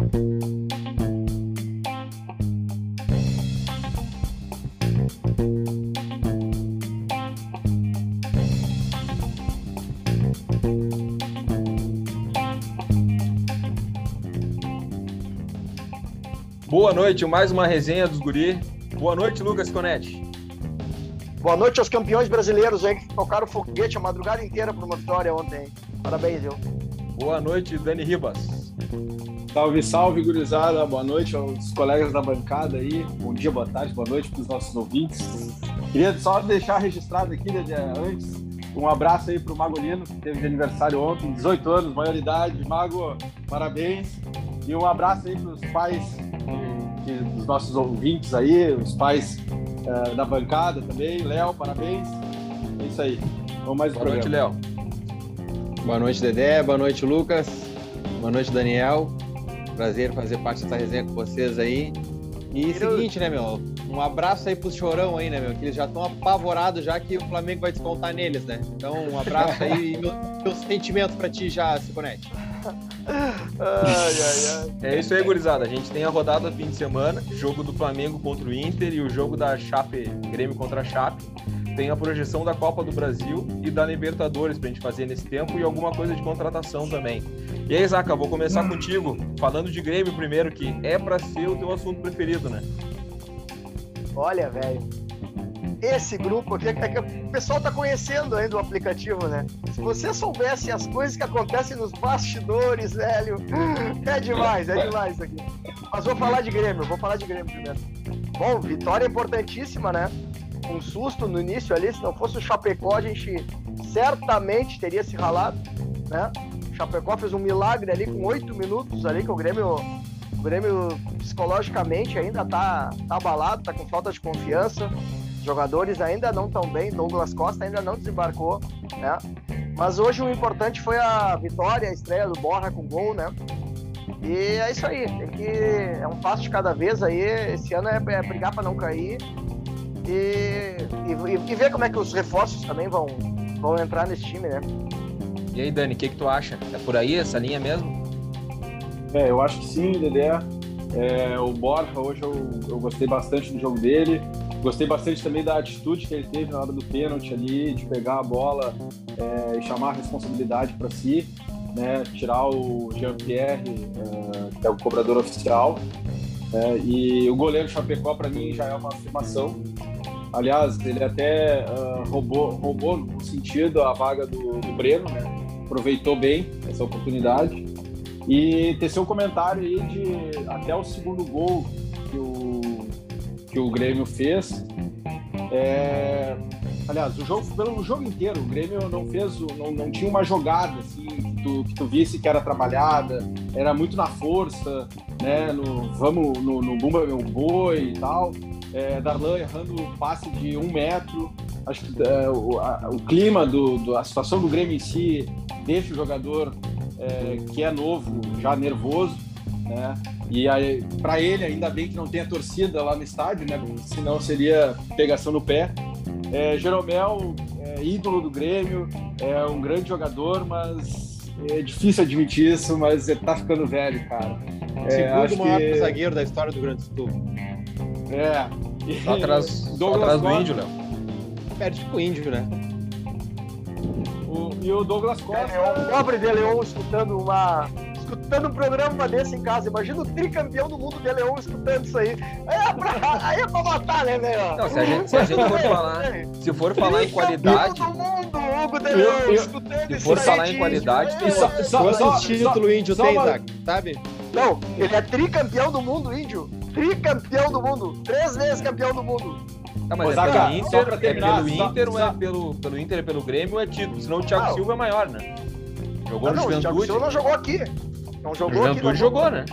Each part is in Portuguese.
Boa noite, mais uma resenha dos guri. Boa noite, Lucas Conetti. Boa noite aos campeões brasileiros aí que tocaram foguete a madrugada inteira por uma vitória ontem. Parabéns, viu? Boa noite, Dani Ribas. Salve, salve, gurizada. Boa noite aos colegas da bancada aí. Bom dia, boa tarde, boa noite para os nossos ouvintes. Queria só deixar registrado aqui, né, antes, um abraço aí para o Magolino, que teve de aniversário ontem, 18 anos, maioridade. Mago, parabéns. E um abraço aí para os pais que, dos nossos ouvintes aí, os pais uh, da bancada também. Léo, parabéns. É isso aí. Vamos mais um Boa programa. noite, Léo. Boa noite, Dedé. Boa noite, Lucas. Boa noite, Daniel. Prazer fazer parte dessa resenha com vocês aí. E seguinte, né, meu? Um abraço aí pros chorão aí, né, meu? Que eles já estão apavorados já que o Flamengo vai descontar neles, né? Então, um abraço aí e meu, meus sentimentos pra ti já, Siconete. Ai, ai, ai. É isso aí, gurizada. A gente tem a rodada fim de semana, jogo do Flamengo contra o Inter e o jogo da Chape, Grêmio contra a Chape. Tem a projeção da Copa do Brasil e da Libertadores pra gente fazer nesse tempo e alguma coisa de contratação também. E aí, Zaca, vou começar contigo, falando de Grêmio primeiro, que é pra ser o teu assunto preferido, né? Olha, velho. Esse grupo aqui é que o pessoal tá conhecendo ainda o aplicativo, né? Se você soubesse as coisas que acontecem nos bastidores, velho, é demais, é demais isso aqui. Mas vou falar de Grêmio, vou falar de Grêmio primeiro. Bom, vitória importantíssima, né? Um susto no início ali, se não fosse o Chapecó, a gente certamente teria se ralado, né? O Chapecó fez um milagre ali com oito minutos ali, que o Grêmio, o Grêmio psicologicamente ainda tá, tá abalado, tá com falta de confiança. Os jogadores ainda não estão bem, Douglas Costa ainda não desembarcou, né? Mas hoje o importante foi a vitória, a estreia do Borra com gol, né? E é isso aí, tem que. É um passo de cada vez aí. Esse ano é, é brigar para não cair e, e, e, ver como é que os reforços também vão, vão entrar nesse time, né? E aí, Dani, o que, que tu acha? É por aí essa linha mesmo? É, eu acho que sim, Dedé. É, o Borja, hoje eu, eu gostei bastante do jogo dele. Gostei bastante também da atitude que ele teve na hora do pênalti ali, de pegar a bola é, e chamar a responsabilidade para si, né? tirar o Jean-Pierre, é, que é o cobrador oficial. É, e o goleiro Chapecó, para mim, já é uma afirmação. Aliás, ele até uh, roubou, roubou, no sentido, a vaga do, do Breno, né? aproveitou bem essa oportunidade. E tecer um comentário aí de até o segundo gol que o, que o Grêmio fez. É, aliás, o jogo, pelo jogo inteiro, o Grêmio não fez, não, não tinha uma jogada assim, que tu, que tu visse que era trabalhada, era muito na força, né? No vamos no, no Bumba Meu Boi e tal. É, Darlan errando passe de um metro. Acho que é, o, a, o clima do, do, a situação do Grêmio em si deixa o jogador é, que é novo já nervoso, né? E para ele, ainda bem que não tem a torcida lá no estádio, né? Senão seria pegação no pé. É, Jeromel, é, ídolo do Grêmio, é um grande jogador, mas é difícil admitir isso, mas ele tá ficando velho, cara. É, Segundo maior que... zagueiro da história do Grande Sul. É. Só atrás, só atrás do Índio, Léo. Perde pro Índio, né? O, e o Douglas Costa. É, o pobre de Leão escutando uma escutando um programa desse em casa. Imagina o tricampeão do mundo de Leão escutando isso aí. Aí é pra, aí é pra matar, né, velho? Não, se a gente, se a gente for falar, se for falar em qualidade. Eu, escutando se for falar em qualidade, tem só, só, Quantos títulos índio tem. Zach? Sabe? Não, ele é tricampeão do mundo, índio. Tricampeão do mundo. Três vezes campeão do mundo. Tá, mas é pelo Inter, terminar, é pelo Inter ou é pelo, pelo Inter e pelo Grêmio ou é título? Senão o Thiago não. Silva é maior, né? Jogou não, no não, O Thiago Silva não jogou aqui. Não jogou o aqui. jogou, né?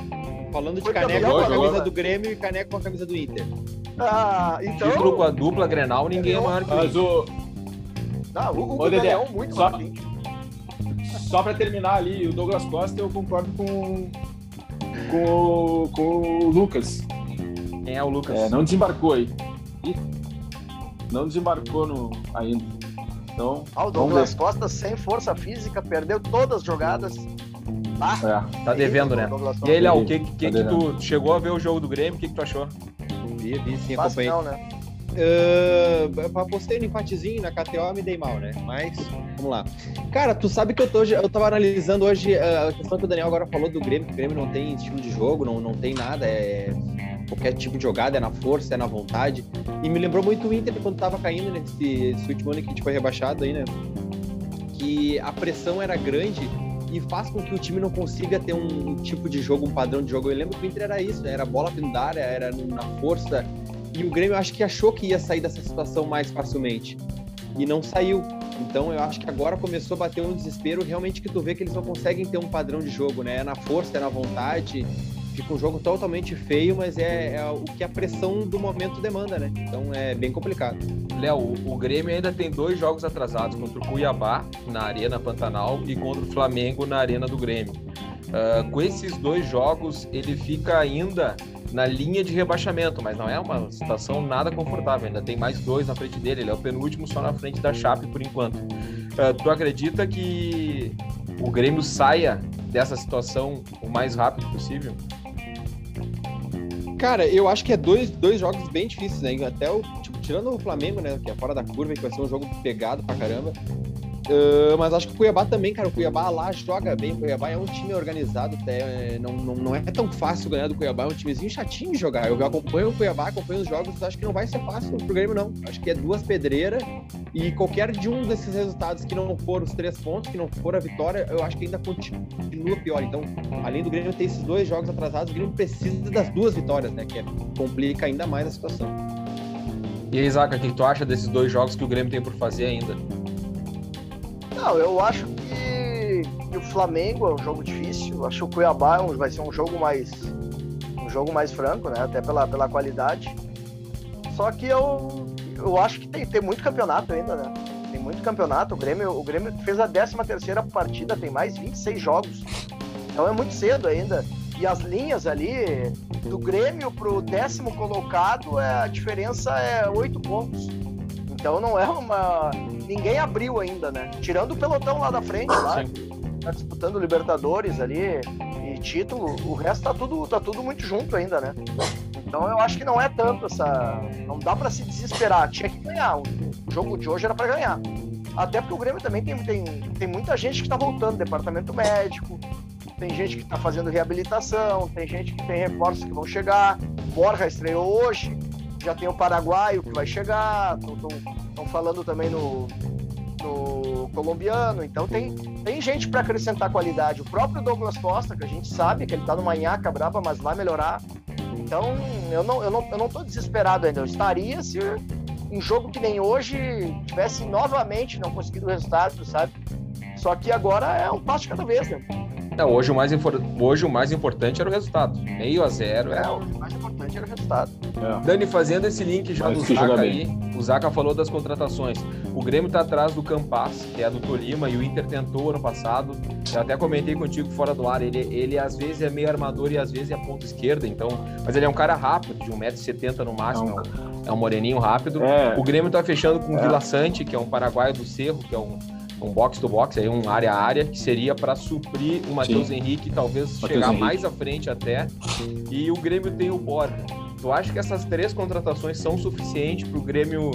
Falando de caneco com a camisa do Grêmio e caneco com a camisa do Inter. Ah, então... Título com a dupla Grenal, ninguém é maior que Mas o... Não, o, o Dedé, é muito só, só pra terminar ali, o Douglas Costa, eu concordo com, com, com o Lucas. Quem é o Lucas? É, não desembarcou aí. Ih, não desembarcou no, ainda. Então, ah, o Douglas Costa sem força física, perdeu todas as jogadas. Ah, Tá devendo, né? E aí, Léo, o que, que, tá que tu chegou a ver o jogo do Grêmio? O que, que tu achou? Vi, vi, sim, acompanhei. não, né? Uh, apostei no empatezinho na KTO me dei mal, né? Mas, vamos lá. Cara, tu sabe que eu, tô, eu tava analisando hoje uh, a questão que o Daniel agora falou do Grêmio, que o Grêmio não tem estilo de jogo, não, não tem nada, é qualquer tipo de jogada, é na força, é na vontade. E me lembrou muito o Inter quando tava caindo nesse, nesse último ano que a gente foi rebaixado aí, né? Que a pressão era grande e faz com que o time não consiga ter um tipo de jogo, um padrão de jogo. Eu lembro que o Inter era isso, né? era bola área, era na força. E o Grêmio acho que achou que ia sair dessa situação mais facilmente. E não saiu. Então eu acho que agora começou a bater um desespero realmente que tu vê que eles não conseguem ter um padrão de jogo, né? É na força, é na vontade. Fica um jogo totalmente feio, mas é, é o que a pressão do momento demanda, né? Então é bem complicado. Léo, o, Grêmio ainda tem dois jogos atrasados contra o Cuiabá, na Arena Pantanal, e contra o Flamengo, na Arena do Grêmio. Uh, com esses dois jogos, ele fica ainda na linha de rebaixamento, mas não é uma situação nada confortável. Ainda tem mais dois na frente dele, ele é o penúltimo só na frente da Chape por enquanto. Uh, tu acredita que o Grêmio saia dessa situação o mais rápido possível? Cara, eu acho que é dois, dois jogos bem difíceis, né? Até o, tipo, tirando o Flamengo, né? Que é fora da curva, que vai ser um jogo pegado pra caramba. Uh, mas acho que o Cuiabá também, cara. O Cuiabá lá joga bem. O Cuiabá é um time organizado, até, não, não, não é tão fácil ganhar do Cuiabá. É um timezinho chatinho de jogar. Eu acompanho o Cuiabá, acompanho os jogos, acho que não vai ser fácil pro Grêmio, não. Acho que é duas pedreiras e qualquer de um desses resultados que não for os três pontos, que não for a vitória, eu acho que ainda continua pior. Então, além do Grêmio ter esses dois jogos atrasados, o Grêmio precisa das duas vitórias, né? Que é, complica ainda mais a situação. E aí, Zaca, o que tu acha desses dois jogos que o Grêmio tem por fazer ainda? Não, eu acho que, que o Flamengo é um jogo difícil. Acho que o Cuiabá é vai ser um jogo mais um jogo mais franco, né? Até pela, pela qualidade. Só que eu, eu acho que tem, tem muito campeonato ainda, né? Tem muito campeonato. O Grêmio, o Grêmio fez a 13 terceira partida, tem mais 26 jogos. Então é muito cedo ainda. E as linhas ali, do Grêmio pro décimo colocado, é, a diferença é 8 pontos. Então não é uma. Ninguém abriu ainda, né? Tirando o pelotão lá da frente, lá, tá disputando Libertadores ali e título, o resto tá tudo, tá tudo muito junto ainda, né? Então eu acho que não é tanto essa. Não dá pra se desesperar. Tinha que ganhar. O jogo de hoje era pra ganhar. Até porque o Grêmio também tem, tem, tem muita gente que tá voltando, departamento médico, tem gente que tá fazendo reabilitação, tem gente que tem reforços que vão chegar. Borja estreou hoje, já tem o Paraguaio que vai chegar, estão falando também no, no colombiano, então tem, tem gente para acrescentar qualidade. O próprio Douglas Costa, que a gente sabe que ele tá numa nhaca braba, mas vai melhorar. Então, eu não, eu, não, eu não tô desesperado ainda. Eu estaria se um jogo que nem hoje tivesse novamente não conseguido o resultado, sabe? Só que agora é um passo de cada vez, né? Não, hoje, o mais infor- hoje o mais importante era o resultado. Meio a zero é É, o mais importante era o resultado. É. Dani, fazendo esse link já Mas do Zaca aí, o Zaca falou das contratações. O Grêmio tá atrás do Campas, que é do Tolima, e o Inter tentou ano passado. Eu até comentei contigo fora do ar, ele, ele às vezes é meio armador e às vezes é ponta esquerda, então. Mas ele é um cara rápido, de 1,70m no máximo, é um, é um moreninho rápido. É, O Grêmio tá fechando com o É. Vila Sante, que é um paraguaio do Cerro, que é um, um box to box, aí um área a área, que seria para suprir o Matheus Henrique, talvez Matheus chegar Henrique. mais à frente até. E o Grêmio tem o Borja. Tu acha que essas três contratações são suficientes para o Grêmio?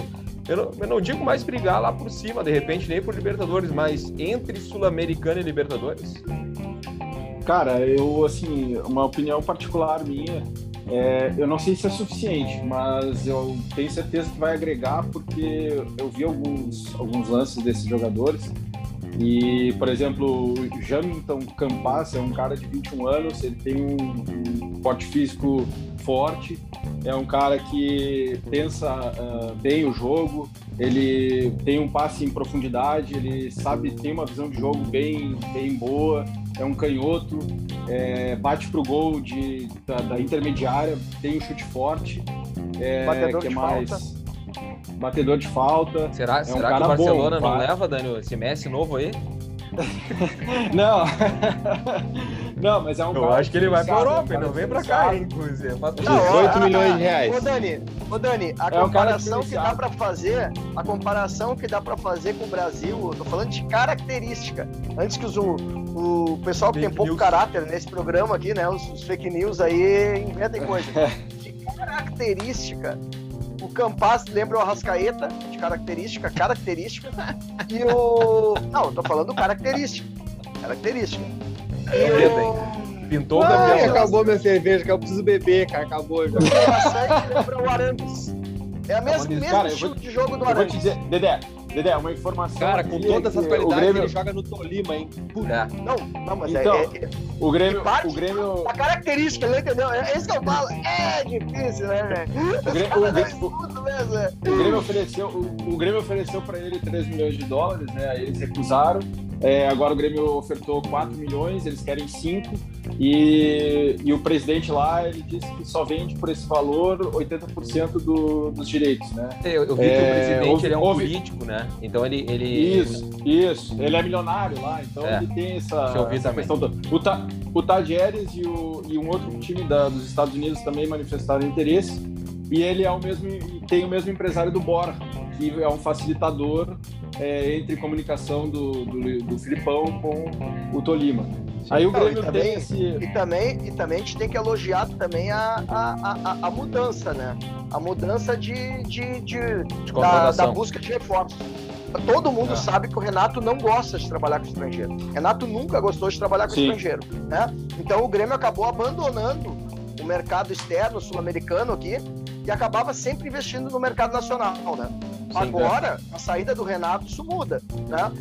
Eu não, eu não digo mais brigar lá por cima, de repente, nem por Libertadores, mas entre Sul-Americana e Libertadores? Cara, eu, assim, uma opinião particular minha, é, eu não sei se é suficiente, mas eu tenho certeza que vai agregar, porque eu vi alguns, alguns lances desses jogadores. E, por exemplo, o Jamilton Campas é um cara de 21 anos, ele tem um, um porte físico forte, é um cara que pensa ah, bem o jogo, ele tem um passe em profundidade, ele sabe, tem uma visão de jogo bem, bem boa, é um canhoto, é, bate pro gol de, da, da intermediária, tem um chute forte, é, Batedor que é de mais falta. batedor de falta. Será, um será que cara o Barcelona bom, não vai. leva, Daniel, esse Messi novo aí? Não, Não, mas é um Eu acho que ele vai pra Europa, ele não vem pra cá, inclusive. Tudo. Não, 18 ó, milhões de Ô, reais. Dani, ô, Dani, a É um comparação que dá pra fazer, a comparação que dá pra fazer com o Brasil, eu tô falando de característica. Antes que os, o, o pessoal que tem Fake pouco news. caráter nesse programa aqui, né, os, os fake news aí inventem coisa. De característica, o Campas lembra o Arrascaeta, característica, característica, e o... Não, eu tô falando característica, característica. E Medo, o... Pintou o Ah, Ai, Gabriel. acabou minha cerveja, que eu preciso beber, cara. Acabou já. Lembra o Arangues. É o mesmo, Falando nisso, mesmo cara, estilo vou- de jogo do Eu vou te Arangues. dizer, Dedé, Dedé, uma informação. Cara, com todas é essas qualidades, o Grêmio, ele joga no Tolima, hein? É. Não, não, mas Então, é, é- o Grêmio, parte- o Grêmio, a característica, não entendeu? É isso que eu falo. É difícil, né, velho? o Grêmio, o Grêmio- mesmo, é. o Grêmio ofereceu, o, o Grêmio ofereceu para ele 3 milhões de dólares, né? Aí eles recusaram. É, agora o Grêmio ofertou 4 milhões, eles querem 5. E, e o presidente lá, ele disse que só vende por esse valor 80% do, dos direitos, né? Eu, eu vi que É, o presidente houve- ele é um houve- político, né? Então ele. ele Isso, isso. Ele é milionário lá, então É, ele tem essa, essa questão toda. O, Ta, o Tadieres e, o, e um outro time da- dos Estados Unidos também manifestaram interesse. E ele é o mesmo, tem o mesmo empresário do Bora, que é um facilitador é, entre comunicação do, do, do Filipão com o Tolima. Aí o Não, Grêmio e também- tem esse. E também, e também a gente tem que elogiar também a, a, a, a mudança, né? A mudança de, de, de, de da, da busca de reforços. Todo mundo É. sabe que o Renato não gosta de trabalhar com estrangeiro. Renato nunca gostou de trabalhar com Sim. estrangeiro, né? Então o Grêmio acabou abandonando o mercado externo sul-americano aqui e acabava sempre investindo no mercado nacional, né? Sim, Agora, a saída do Renato, isso muda, né?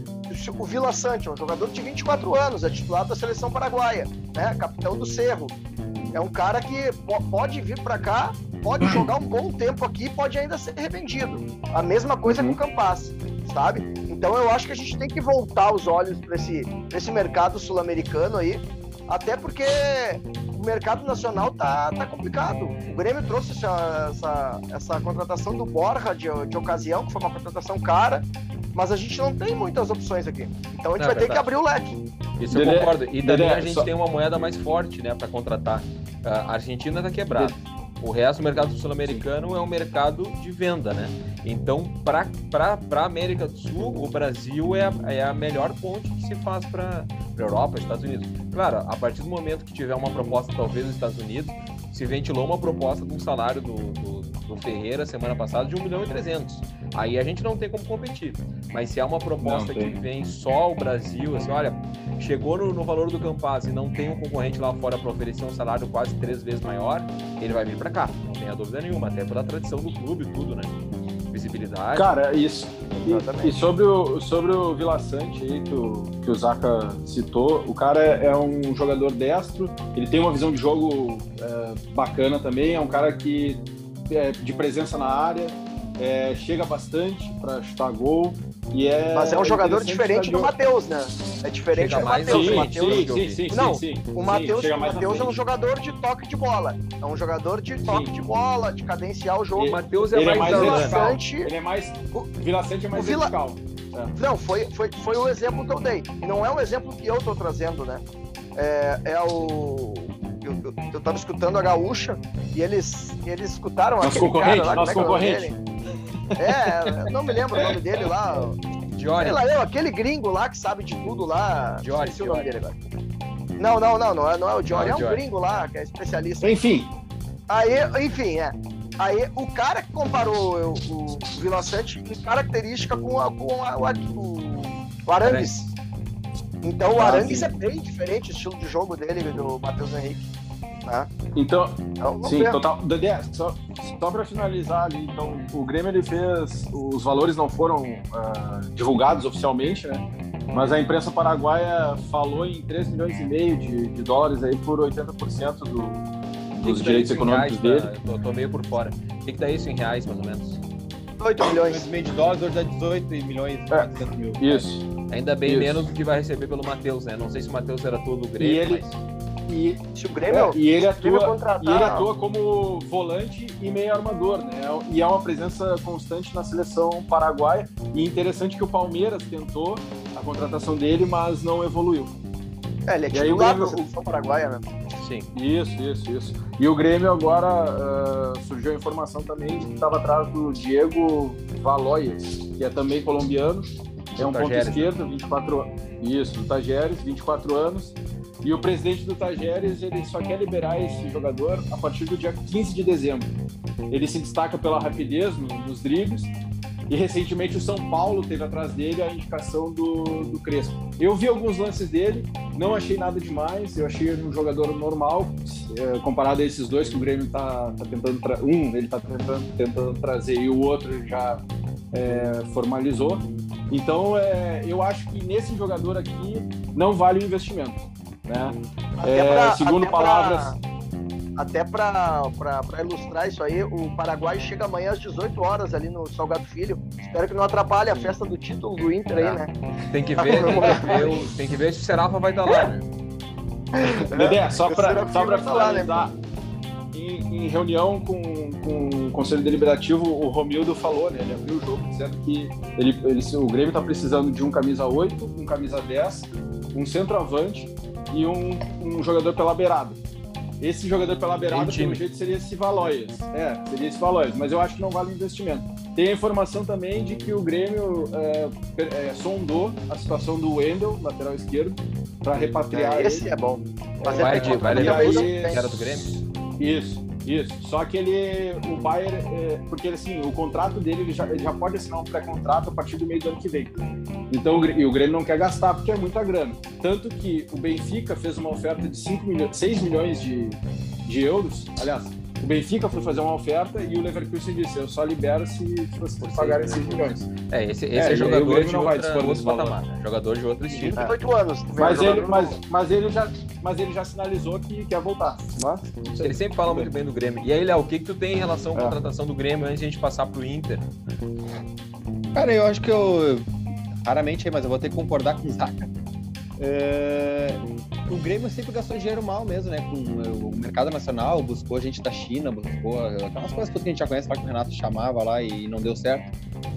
O Vila Sante é um jogador de 24 anos, é titular da seleção paraguaia, né? Capitão do Cerro. É um cara que po- pode vir para cá, pode jogar um bom tempo aqui, pode ainda ser revendido. A mesma coisa Uhum. com o Campas, sabe? Então eu acho que a gente tem que voltar os olhos para esse, pra esse mercado sul-americano aí, até porque o mercado nacional tá, tá complicado. O Grêmio trouxe essa, essa, essa contratação do Borja de, de ocasião, que foi uma contratação cara, mas a gente não tem muitas opções aqui. Então a gente É vai ter verdade. que abrir o leque. Isso eu concordo. E também a gente só- tem uma moeda mais forte, né, para contratar. A Argentina tá quebrada. O resto do mercado sul-americano é um mercado de venda, né? Então, para a América do Sul, o Brasil é a, é a melhor ponte que se faz para Europa, Estados Unidos. Claro, a partir do momento que tiver uma proposta, talvez dos Estados Unidos, se ventilou uma proposta de um salário do, do, do Ferreira semana passada de 1 milhão e 300. Aí a gente não tem como competir. Mas se é uma proposta que vem só o Brasil, assim, olha, chegou no, no valor do Campaz e não tem um concorrente lá fora para oferecer um salário quase três vezes maior, ele vai vir para cá, não tenha dúvida nenhuma, até pela tradição do clube e tudo, né? Visibilidade. Cara, isso. E, Exatamente. e sobre o, sobre o Vila Sante aí, que o, que o Zaca citou, o cara é, é um jogador destro, ele tem uma visão de jogo é, bacana também, é um cara que é de presença na área, é, chega bastante para chutar gol. E é, Mas é um jogador diferente do Matheus, né? É diferente Chega do mais Matheus. gol. Matheus sim, sim, sim, Não, sim, sim, O Matheus, é um frente. jogador de toque de bola. É um jogador de toque Sim. de bola, de cadenciar o jogo. O Matheus é é mais, mais Ele é mais. O Vila Sante é mais o Vila- vertical. Não, foi, foi, foi o exemplo que eu dei. E não é um exemplo que eu tô trazendo, né? É, é o. Eu, eu, eu tava escutando a Gaúcha e eles, eles escutaram Nosso aquele concorrente, cara lá, nosso como é que é o nome concorrente. É, eu não me lembro o nome dele lá. Diori. Sei lá, eu, aquele gringo lá que sabe de tudo lá. Diori, Esqueci o nome Diori. dele agora. Não, não, não, não é, não é o Diori, Não, é um Diori. gringo lá que é especialista. Enfim, Aí, enfim, é. Aí o cara que comparou o, o Vila Sante em característica com, a, com a- o, o, o Arangues. Então o Ah, Arangues é bem diferente o estilo de jogo dele do Matheus Henrique. Né? então, Então, Sim, ver. total. Dedé, só, só para finalizar ali, então, o Grêmio ele fez. Os valores não foram ah, divulgados oficialmente, né? Mas a imprensa paraguaia falou em 3 milhões e meio de, de dólares aí por 80% do, dos que dá direitos econômicos reais, dele. tá? Eu tô, tô meio por fora. O que, que dá isso em reais, mais ou menos? 8 milhões. 2 milhões de dólares, hoje dá 18 milhões e 400 mil. Isso. Ainda bem Isso. menos do que vai receber pelo Matheus, né? Não sei se o Matheus era todo o Grêmio, E ele- mas... E, Se o é, Grêmio, e ele atua. contratar. E ele atua como volante e meio armador, né? E é uma presença constante na seleção paraguaia. E interessante que o Palmeiras tentou a contratação dele, mas não evoluiu. É, ele é E aí o titular da Grêmio- seleção paraguaia, né? Sim. Isso, isso, isso. E o Grêmio agora ah, surgiu a informação também de que estava atrás do Diego Valoias, que é também colombiano. É um ponto Tajeres, né? esquerdo, 24 anos. Isso, do Tajeres, 24 anos. E o presidente do Tajeres, ele só quer liberar esse jogador a partir do dia 15 de dezembro. Ele se destaca pela rapidez no- nos dribles. E recentemente o São Paulo teve atrás dele a indicação do, do Crespo. Eu vi alguns lances dele, não achei nada demais. Eu achei ele um jogador normal, eh, comparado a esses dois que o Grêmio está tentando. Tra... Um, ele está tentando, tentando trazer e o outro já eh, formalizou. Então, eh, eu acho que nesse jogador aqui não vale o investimento. Né? Até É, pra- segundo até pra- palavras. Até para ilustrar isso aí, o Paraguai chega amanhã às 18 horas ali no Salgado Filho. Espero que não atrapalhe a festa do título do Inter aí, né? Tem que ver, tem que ver, o- tem que ver se o Serafa vai estar lá, né? Dedé, só para falar, né? em, em reunião com, com o Conselho Deliberativo, o Romildo falou, né? Ele abriu o jogo dizendo que ele, ele, o Grêmio está precisando de um camisa 8, um camisa 10, um centroavante e um, um jogador pela beirada. Esse jogador pela beirada, pelo jeito, seria esse Valoias. É, seria esse Valoias, mas eu acho que não vale o investimento. Tem a informação também de que o Grêmio é, é, sondou a situação do Wendel, lateral esquerdo, para repatriar ele. Esse é bom. Mas Vai é vai de- levar o era do Grêmio? Isso, isso. Só que ele, o Bayern, é, porque assim, o contrato dele, ele já, ele já pode assinar um pré-contrato a partir do meio do ano que vem. Então, e o Grêmio não quer gastar porque é muita grana. Tanto que o Benfica fez uma oferta de 5 milhões, 6 milhões de, de euros. Aliás, o Benfica foi fazer uma oferta e o Leverkusen disse: Eu só libero se, se vocês pagarem 6 milhões. É, esse, esse É, é, jogador de não vai outra, outro patamar, né? Jogador de outro estilo. 28 anos. Mas ele, mas, mas, ele já, mas ele já sinalizou que quer voltar. Mas, não sei. Ele sempre fala muito bem do Grêmio. E aí, Léo, o que, que tu tem em relação à É. contratação do Grêmio antes de a gente passar pro Inter? Cara, eu acho que eu. Raramente, mas eu vou ter que concordar com o Zaca. É, O Grêmio sempre gastou dinheiro mal mesmo, né? Com o mercado nacional, buscou gente da China, buscou aquelas coisas que a gente já conhece lá que o Renato chamava lá e não deu certo.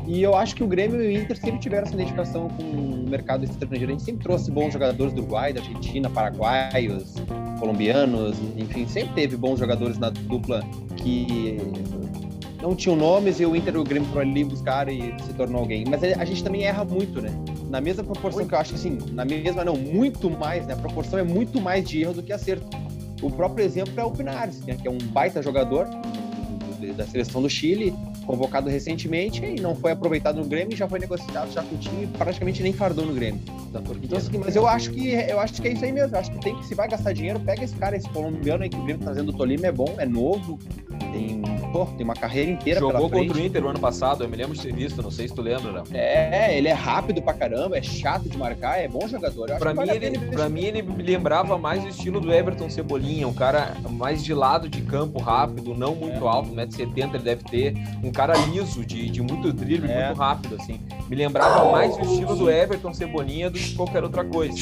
E eu acho que o Grêmio e o Inter sempre tiveram essa identificação com o mercado estrangeiro. A gente sempre trouxe bons jogadores do Uruguai, da Argentina, paraguaios, colombianos, enfim, sempre teve bons jogadores na dupla que não tinham nomes e o Inter e o Grêmio foram ali buscar e se tornou alguém. Mas a gente também erra muito, né? Na mesma proporção que eu acho que, assim, na mesma não, muito mais, né? A proporção é muito mais de erro do que acerto. O próprio exemplo é o Pinares, né? que é um baita jogador da seleção do Chile, convocado recentemente e não foi aproveitado no Grêmio, já foi negociado já com o time praticamente nem fardou no Grêmio. Então, assim, mas eu acho que eu acho que é isso aí mesmo. Eu acho que tem que, se vai gastar dinheiro, pega esse cara, esse colombiano aí que o Grêmio tá trazendo o Tolima, é bom, é novo, tem, pô, tem uma carreira inteira Jogou contra o Inter no ano passado, eu me lembro de ter visto, não sei se tu lembra, Léo. É, ele é rápido pra caramba, é chato de marcar, é bom jogador. Pra mim, vale ele, pra mim, ele me lembrava mais o estilo do Everton Cebolinha, um cara mais de lado de campo, rápido, não muito É. alto, 1,70m ele deve ter, um cara liso, de, de muito drible, É. muito rápido, assim. Me lembrava mais o estilo do Everton Cebolinha do que qualquer outra coisa.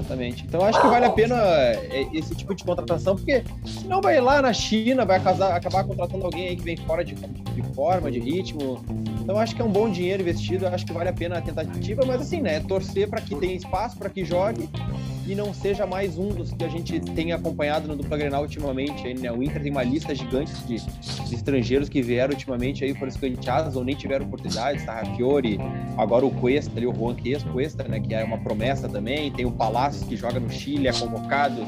Exatamente. Então acho que vale a pena é, esse tipo de contratação, porque senão vai lá na China, vai acabar contratando alguém aí que vem fora de, de forma, de ritmo. Então acho que é um bom dinheiro investido, acho que vale a pena a tentativa, mas assim, né, torcer para que tenha espaço, para que jogue e não seja mais um dos que a gente tem acompanhado no dupla Grenal ultimamente. Aí, né? O Inter tem uma lista gigante de, de estrangeiros que vieram ultimamente aí foram escanteados ou nem tiveram oportunidade, Sarrafiori, agora o Cuesta ali, o Juan Cuesta, né, que é uma promessa também, tem o Palácio que joga no Chile, é convocado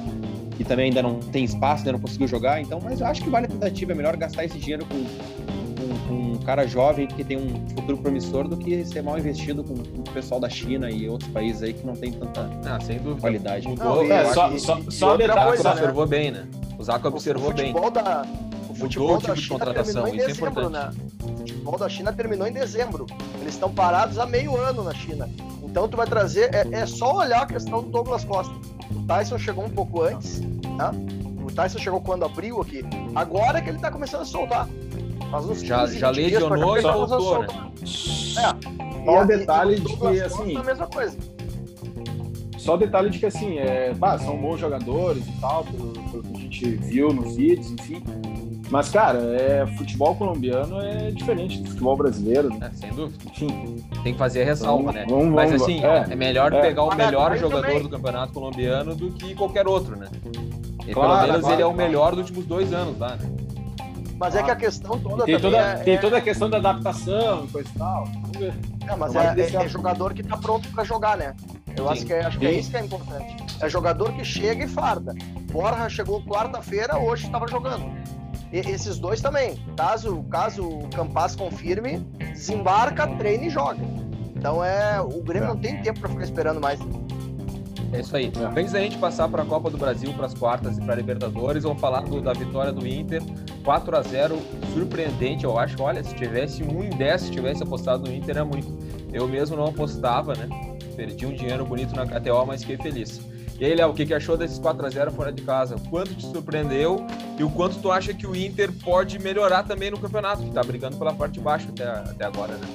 e também ainda não tem espaço, ainda não conseguiu jogar, então, mas eu acho que vale a tentativa, é melhor gastar esse dinheiro com, cara jovem que tem um futuro promissor do que ser mal investido com, com o pessoal da China e outros países aí que não tem tanta Ah, sem dúvida. qualidade. Mudou, Não, É, e- só, e- só, e só outra o detalhe, Zaco coisa, né? observou bem, né? O Zaco observou o bem. futebol Da, o futebol o tipo da de China contratação, terminou em isso é dezembro, né? O futebol da China terminou em dezembro. Eles estão parados há meio ano na China. Então tu vai trazer, é, é só olhar a questão do Douglas Costa. O Tyson chegou um pouco antes, tá? O Tyson chegou quando abriu aqui. Agora que ele tá começando a soltar. Faz uns Já- 15, já 20 dias pra cá lesionou e voltou, né? É. Só e- detalhe o de que, assim, é a mesma coisa. só detalhe de que assim, é, bah, são bons jogadores e tal, pelo, pelo que a gente viu nos vídeos, enfim. Mas, cara, é, futebol colombiano é diferente do futebol brasileiro. Né? É, sem dúvida. Enfim. Tem que fazer a ressalva, Então, né? vamos- Mas assim, é, é, melhor é. pegar o Mas melhor mas jogador também- do campeonato colombiano do que qualquer outro, né? E Claro, pelo menos claro, ele é o claro. melhor dos últimos dois anos lá, né? Mas é que a questão toda Tem toda, é, tem é- toda a questão da adaptação e coisa e tal. É, mas é, é- a- é jogador que tá pronto pra jogar, né? Eu Sim. acho, que é, acho que é isso que é importante. É jogador que chega e farda. Borja chegou quarta-feira, hoje estava jogando. E- esses dois também. Caso, caso o Campas confirme, desembarca, treina e joga. Então é, o Grêmio É. não tem tempo pra ficar esperando mais. É isso aí. Antes da gente passar para a Copa do Brasil, para as quartas e para a Libertadores, vamos falar do- da vitória do Inter, 4 a 0 surpreendente, eu acho. Olha, se tivesse 1 em 10, se tivesse apostado no Inter, é muito. Eu mesmo não apostava, né? Perdi um dinheiro bonito na KTO, mas fiquei feliz. E aí, Léo, o que, que achou desses 4 a 0 fora de casa? Quanto te surpreendeu e o quanto tu acha que o Inter pode melhorar também no campeonato, que tá brigando pela parte de baixo até, até agora, né?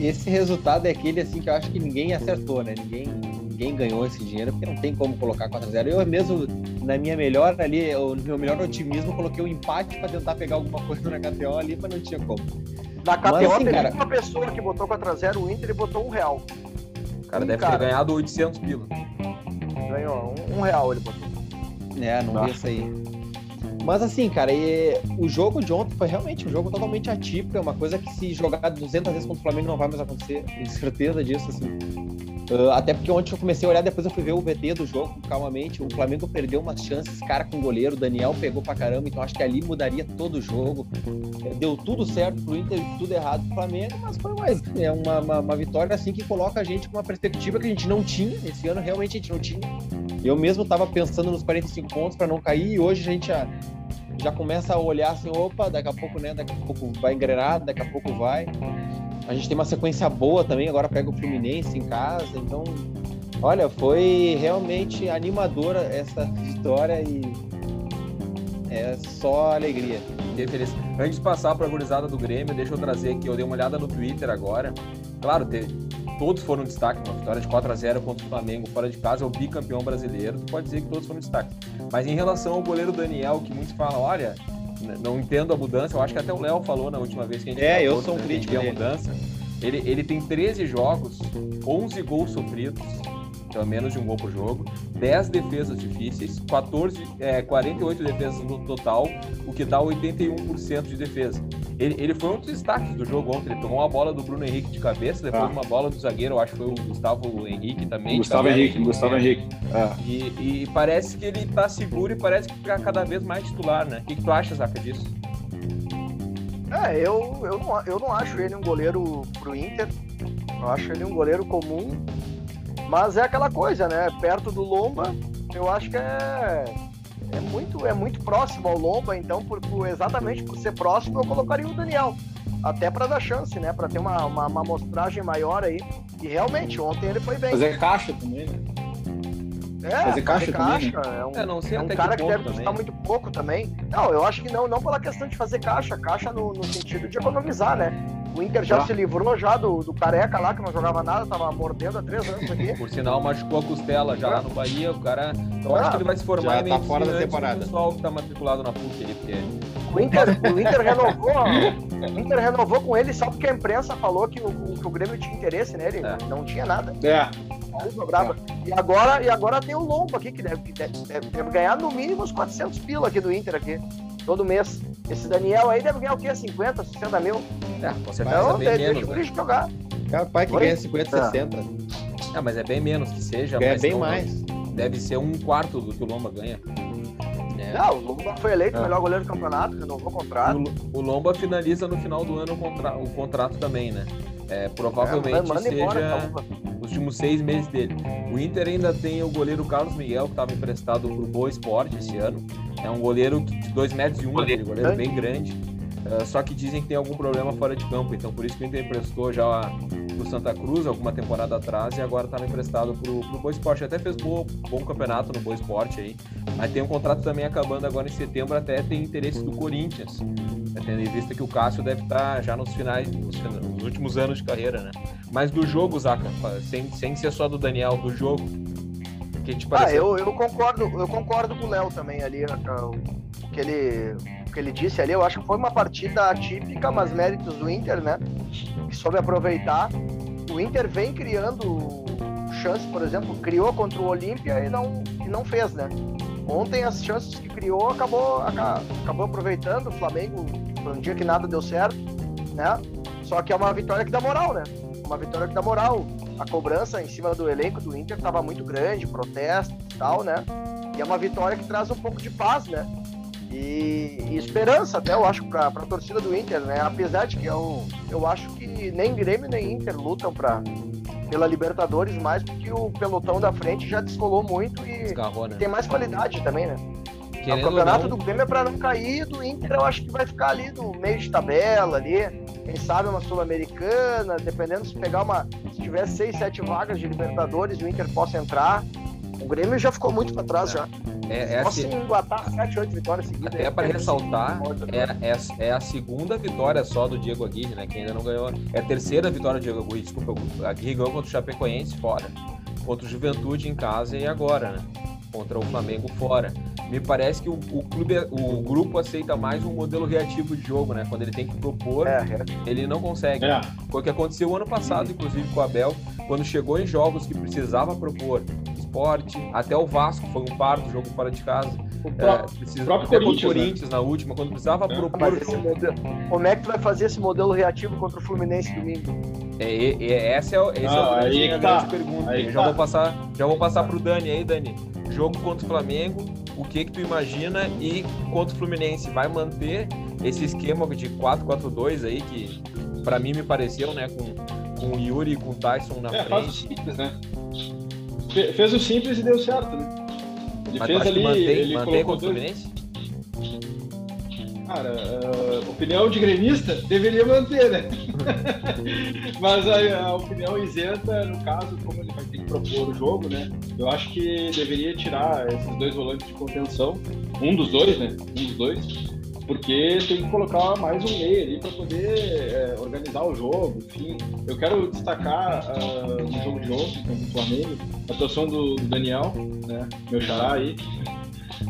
Esse resultado é aquele assim que eu acho que ninguém acertou, né? Ninguém, ninguém ganhou esse dinheiro, porque não tem como colocar 4x0. Eu mesmo, na minha melhor ali, no meu melhor otimismo, coloquei o empate pra tentar pegar alguma coisa na KTO ali, mas não tinha como. Na KTO Mas, assim, teve cara- uma pessoa que botou 4x0 o Inter e botou um real. O cara Ih, deve cara. ter ganhado 800 pila. Ganhou um, um real ele botou. É, não vi isso aí. Mas assim, cara, e o jogo de ontem foi realmente um jogo totalmente atípico, é uma coisa que se jogar 200 vezes contra o Flamengo não vai mais acontecer, tenho certeza disso, assim. Ah, até porque ontem eu comecei a olhar, depois eu fui ver o VT do jogo, calmamente, o Flamengo perdeu umas chances, cara com goleiro, o Daniel pegou pra caramba, então acho que ali mudaria todo o jogo. É, Deu tudo certo pro Inter, tudo errado pro Flamengo, mas foi mais, é uma, uma, uma vitória assim que coloca a gente com uma perspectiva que a gente não tinha, esse ano realmente a gente não tinha. Eu mesmo tava pensando nos 45 pontos para não cair e hoje a gente já, já começa a olhar assim, opa, daqui a pouco, né, daqui a pouco vai engrenar, daqui a pouco vai. A gente tem uma sequência boa também, agora pega o Fluminense em casa, então, olha, foi realmente animadora essa vitória e é só alegria. Fiquei feliz. Antes de passar para a gurizada do Grêmio, deixa eu trazer aqui, eu dei uma olhada no Twitter agora. Claro, teve, todos foram destaque, uma vitória de 4 a 0 contra o Flamengo fora de casa, é o bicampeão brasileiro, tu pode dizer que todos foram destaque. Mas em relação ao goleiro Daniel, que muitos falam, olha, não entendo a mudança, eu acho que até o Léo falou na última vez que a gente É, eu sou um não crítico a mudança. Ele, ele tem 13 jogos, 11 gols sofridos, pelo menos de um gol por jogo, 10 defesas difíceis, 14, é, 48 defesas no total, o que dá 81% de defesa. Ele, ele foi um dos destaques do jogo ontem. Ele tomou uma bola do Bruno Henrique de cabeça, depois Ah. uma bola do zagueiro, eu acho que foi o Gustavo Henrique também. Gustavo. Henrique, Gustavo Henrique. É. E, e parece que ele tá seguro e parece que fica cada vez mais titular, né? O que, que tu acha, Zaca, disso? É, eu, eu, não, eu não acho ele um goleiro pro Inter. Eu acho ele um goleiro comum. Mas é aquela coisa, né? Perto do Lomba, eu acho que é, é, muito, é muito próximo ao Lomba. Então, por, por- exatamente por ser próximo, eu colocaria o Daniel. Até para dar chance, né? Para ter uma, uma, uma amostragem maior aí. E realmente, ontem ele foi bem. Fazer caixa também, né? É, fazer caixa também, caixa, é um, É, não sei é um até cara que que, deve também. custar muito pouco também. Não, eu acho que não, não pela questão de fazer caixa, caixa no, no sentido de economizar, né? O Inter já Tá. se livrou já do, do careca lá, que não jogava nada, tava mordendo há três anos aqui. Por sinal, machucou a costela já lá no Bahia. O cara. Eu acho Ah, que ele vai se formar já em tá fora da temporada. pessoal que tá matriculado na PUC ali, porque O Inter, o Inter renovou, o Inter renovou com ele só porque a imprensa falou que o, que o Grêmio tinha interesse nele. É. Não tinha nada. É. Não sobrava. E agora, e agora tem o Lombo aqui, que deve, que deve, deve- deve ganhar no mínimo uns 400 pila aqui do Inter aqui, todo mês. Esse Daniel aí deve ganhar o quê? 50, 60 mil? é, com certeza Então, é bem de- menos. deixa o Né? Gris jogar. Capaz que Oi? ganha 50, Tá. 60. É, mas é bem menos que seja. Ganha mas bem não- mais. Deve ser um quarto do que o Lomba ganha. É. Não, o Lomba foi eleito o É. melhor goleiro do campeonato, renovou o contrato. O, o Lomba finaliza no final do ano o, contra- o contrato também, né? É, É, provavelmente manda embora, seja os últimos seis meses dele. O Inter ainda tem o goleiro Carlos Miguel, que estava emprestado pro Boa Esporte esse ano. É um goleiro de 2 metros e um, aquele goleiro bem grande. Ah, só que dizem que tem algum problema fora de campo, então por isso que o Inter emprestou já pro Santa Cruz alguma temporada atrás e agora estava emprestado pro, pro Boa Esporte. Até fez bom, bom campeonato no Boa Esporte aí, mas tem um contrato também acabando agora em setembro, até tem interesse do Corinthians. Né, Tendo em vista que o Cássio deve estar já nos finais, nos, nos últimos anos de carreira, né? Mas do jogo, Zaca, sem, sem ser só do Daniel, do jogo, que te Ah, eu, eu concordo, eu concordo com o Léo também ali, né, cara, o que ele, que ele disse ali, eu acho que foi uma partida atípica, mas méritos do Inter, né? Que soube aproveitar. O Inter vem criando chances, por exemplo, criou contra o Olímpia e não, e não fez, né? Ontem as chances que criou acabou, aca- acabou aproveitando. O Flamengo um dia que nada deu certo, né? Só que é uma vitória que dá moral, né? Uma vitória que dá moral. A cobrança em cima do elenco do Inter estava muito grande, protesto e tal, né? E é uma vitória que traz um pouco de paz, né? E, e esperança até, eu acho, para a torcida do Inter, né? Apesar de que eu, eu acho que nem Grêmio nem Inter lutam pra, pela Libertadores mais, porque o pelotão da frente já descolou muito e, Desgarrou, né? tem mais qualidade também, né? Querendo o campeonato do Grêmio é para não cair, do Inter eu acho que vai ficar ali no meio de tabela ali. Quem sabe uma Sul-Americana, dependendo se pegar uma. Se tiver seis, sete vagas de Libertadores e o Inter possa entrar. O Grêmio já ficou muito para trás já. É, é assim, enguatar sete, oito vitórias seguidas. Até aí, para ressaltar, é, é, é a segunda vitória só do Diego Aguirre, né? Que ainda não ganhou. É a terceira vitória do Diego Aguirre, desculpa. O Aguirre ganhou contra o Chapecoense fora, contra o Juventude em casa e agora, né? Contra o Flamengo fora. Me parece que o, o clube, o grupo aceita mais um modelo reativo de jogo, né? Quando ele tem que propor, É, ele não consegue. É, Foi o que aconteceu o ano passado, inclusive, com o Abel, quando chegou em jogos que precisava propor esporte, até o Vasco foi um parto, jogo fora de casa. o É, próprio, precisa, próprio até contra o Corinthians, né? Corinthians na última, quando precisava É. propor mas esse modelo, como é que tu vai fazer esse modelo reativo contra o Fluminense domingo? É, e essa é, o- esse é o Ah, grande, aí a tá. grande pergunta. Aí já tá. vou passar, já vou passar pro Dani aí, Dani. Jogo contra o Flamengo, o que que tu imagina e contra o Fluminense vai manter esse esquema de 4-4-2 aí que pra mim me pareceu, né, com, com o Yuri e com o Tyson na É, faz o frente. simples, né? Fe- Fez o simples e deu certo, né? Ele Mas fez ali, mantém, ele mantém colocou contra o dois... Fluminense? Cara, ah, opinião de gremista deveria manter, né? Mas a, a opinião isenta, no caso, como ele vai ter que propor o jogo, né? Eu acho que deveria tirar esses dois volantes de contenção, um dos dois, né? Um dos dois, porque tem que colocar mais um meio ali para poder é, organizar o jogo. Enfim, eu quero destacar ah, no jogo de ontem contra o Flamengo a atuação do, do Daniel, né? Meu xará aí.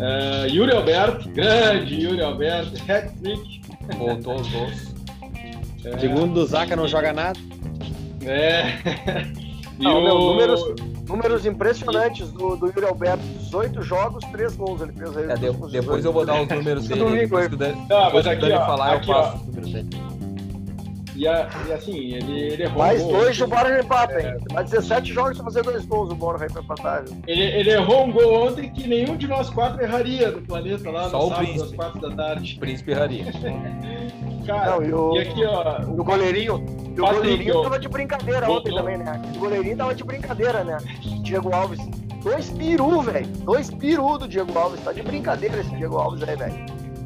Ah, Yuri Alberto, grande Yuri Alberto, hat-trick. Voltou os gols. É, Segundo o Zaca, não joga nada. É. E Não, meu, o- números, números impressionantes do, do Yuri Alberto. 18 jogos, 3 gols ele fez aí. É, de- depois 18. eu vou dar os números dele. Depois que o Dani, depois mas o aqui, ó, falar, aqui, eu ó. passo os números dele. E, a- e assim, ele, ele errou. Mais um gol. dois o Borja empata, hein? Mais 17 jogos pra fazer dois gols o Borja pra empatar. Ele, ele errou um gol ontem que nenhum de nós quatro erraria do planeta lá Só no o sábado Príncipe. às quatro da tarde. Príncipe Raria. Cara, Não, e o- e aqui, ó, E o goleirinho, e o goleirinho tava de brincadeira ontem também, né? O goleirinho tava de brincadeira, né? Diego Alves. Dois peru, velho. Dois peru do Diego Alves. Tá de brincadeira esse Diego Alves aí, velho.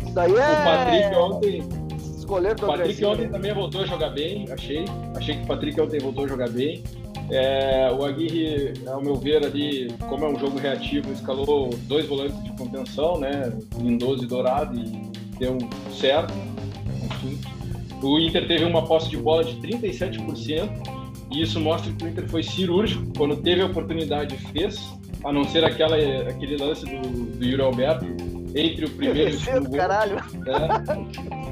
Isso daí é. o Patrick ontem, Esses goleiros o Patrick Andrezinho, ontem né? também voltou a jogar bem, achei. Achei que o Patrick ontem voltou a jogar bem. É, o Aguirre, ao meu ver, ali, como é um jogo reativo, escalou dois volantes de contenção, né? Lindoso e Dourado, e deu certo. Enfim. O Inter teve uma posse de bola de 37%, e isso mostra que o Inter foi cirúrgico. Quando teve a oportunidade, fez, a não ser aquela, aquele lance do, do Yuri Alberto entre o primeiro e o segundo gol. caralho. né?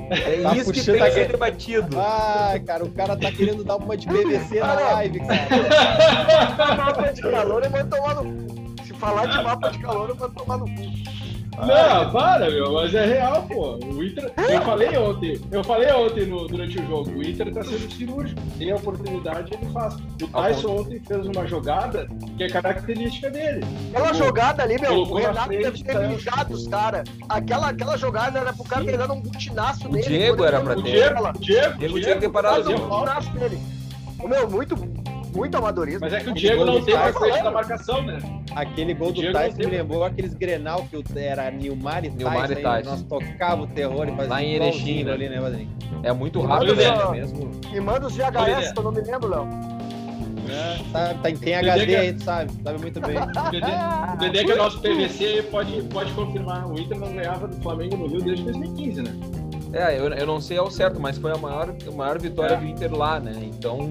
É Tá isso que tem que ser debatido. Ai, cara, o cara tá querendo dar uma de PVC na live, cara. mapa de calor eu vou tomar no cu. Se falar de mapa de calor, eu vou tomar no cu. Não, para, meu, mas é real, pô. O Inter, eu falei ontem, eu falei ontem no- durante o jogo, o Inter tá sendo cirúrgico, tem a oportunidade, ele faz. O Tyson ontem fez uma jogada que é característica dele. Aquela Pô, jogada ali, meu, o Renato frente, deve ter tá? mijado os caras. Aquela, aquela jogada era pro cara ter dado um butinaço O nele. Diego era ele pra O ter. Diego, o Diego, Diego o tinha que ter parado Faz ali, um butinaço nele. Ô, meu, muito, muito amadorismo. Mas é que o Aquele Diego gol não a Tyson. frente da marcação, né? Aquele gol do Tyson me lembrou aqueles Grenal que era Nilmar e Nilmar e Tyson. Tyson. Nós tocava o terror e fazia Lá em Erechim, né? ali, né, Vadrinho? É muito E rápido, né? Mesmo. Me manda os VHS, que eu não me lembro, Léo. É, sabe, tem, tem Dedé HD que- aí, tu sabe, sabe muito bem. O Dedé, o Dedé que é nosso PVC pode, pode confirmar. O Inter não ganhava do Flamengo no Rio desde 2015, né? É, eu, eu não sei ao certo, mas foi a maior, a maior vitória É. do Inter lá, né? Então,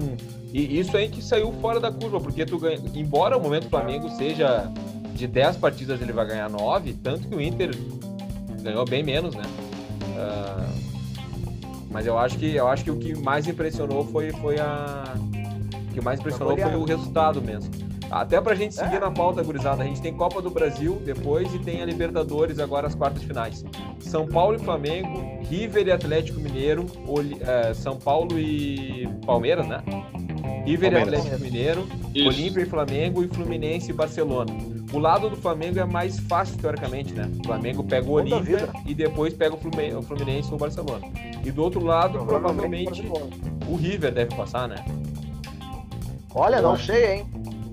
e isso aí que saiu fora da curva, porque tu ganha, embora o momento do Flamengo seja de 10 partidas ele vai ganhar 9, tanto que o Inter ganhou bem menos, né? Uh, mas eu acho que eu acho que o que mais impressionou foi, foi a. O que mais impressionou foi o resultado mesmo. Até pra gente seguir é. na pauta, gurizada, a gente tem Copa do Brasil depois e tem a Libertadores agora as quartas finais. São Paulo e Flamengo, River e Atlético Mineiro, é, São Paulo e Palmeiras, né? River e Atlético Mineiro, Isso. Olímpia e Flamengo e Fluminense e Barcelona. O lado do Flamengo é mais fácil, teoricamente, né? O Flamengo pega o Olímpia e depois pega o Fluminense ou o Barcelona. E do outro lado, provavelmente, o River deve passar, né? Olha, não sei, hein?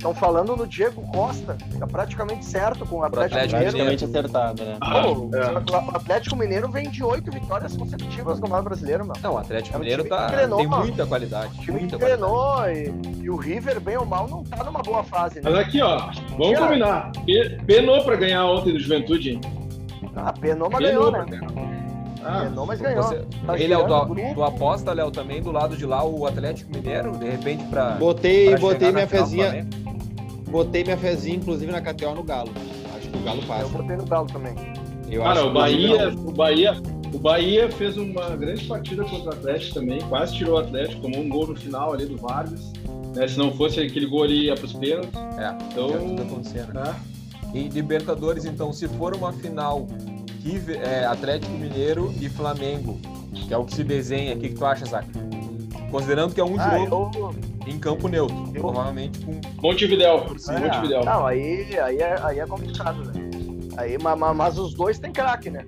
Estão falando no Diego Costa, tá praticamente certo com o Atlético, Atlético Mineiro. Praticamente acertado, né? Ah, é. O Atlético Mineiro vem de oito vitórias consecutivas no Campeonato Brasileiro, meu. Não, o Atlético é Mineiro tá, treinou, tem muita qualidade. O time muita treinou e, e, o River, bem ou mal, não tá numa boa fase, né? Mas aqui, ó, vamos combinar. Penou pra ganhar ontem do Juventude, hein? Ah, penou, mas ganhou, né? Ah, ganhou, mas ganhou. Você, tá ele é o do, do aposta, Léo, também do lado de lá, o Atlético Mineiro, de repente, pra. Botei, pra botei minha fezinha. Botei minha fezinha, inclusive, na KTO no Galo. Acho que o Galo passa. Eu botei no Galo também. Eu Cara, o Bahia, o Bahia, o Bahia fez uma grande partida contra o Atlético também, quase tirou o Atlético, tomou um gol no final ali do Vargas. Né? Se não fosse aquele gol ali, ia pros pênaltis. É, então, é tudo acontecendo. Né? E Libertadores, então, se for uma final River, é, Atlético Mineiro e Flamengo, que é o que se desenha, o que, que tu acha, Zaca? Considerando que é um ah, jogo eu... em campo neutro, eu... provavelmente com. Montevidéu. É, Montevidéu. Não, aí, aí, é, aí é complicado, né? Aí, mas, mas os dois têm craque, né?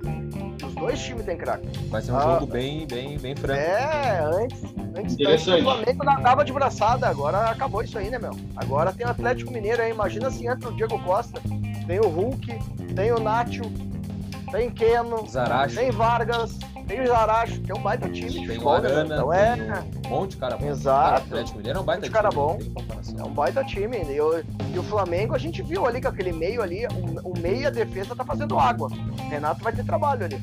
Os dois times têm craque. Vai ser um ah, jogo bem, bem, bem franco. É, antes, antes, antes o Flamengo nadava de braçada, agora acabou isso aí, né, meu? Agora tem o Atlético Mineiro aí. Imagina se entra o Diego Costa, tem o Hulk, tem o Nacho, tem Keno, Zaracho. tem Vargas, tem o Zaracho, que é um baita time de tem futebol, né? Então é. Um monte de cara bom. Exato. O Atlético Mineiro é um baita time. cara bom. É um baita time. E o, e o Flamengo, a gente viu ali com aquele meio ali, o, o meio e a defesa tá fazendo água. O Renato vai ter trabalho ali.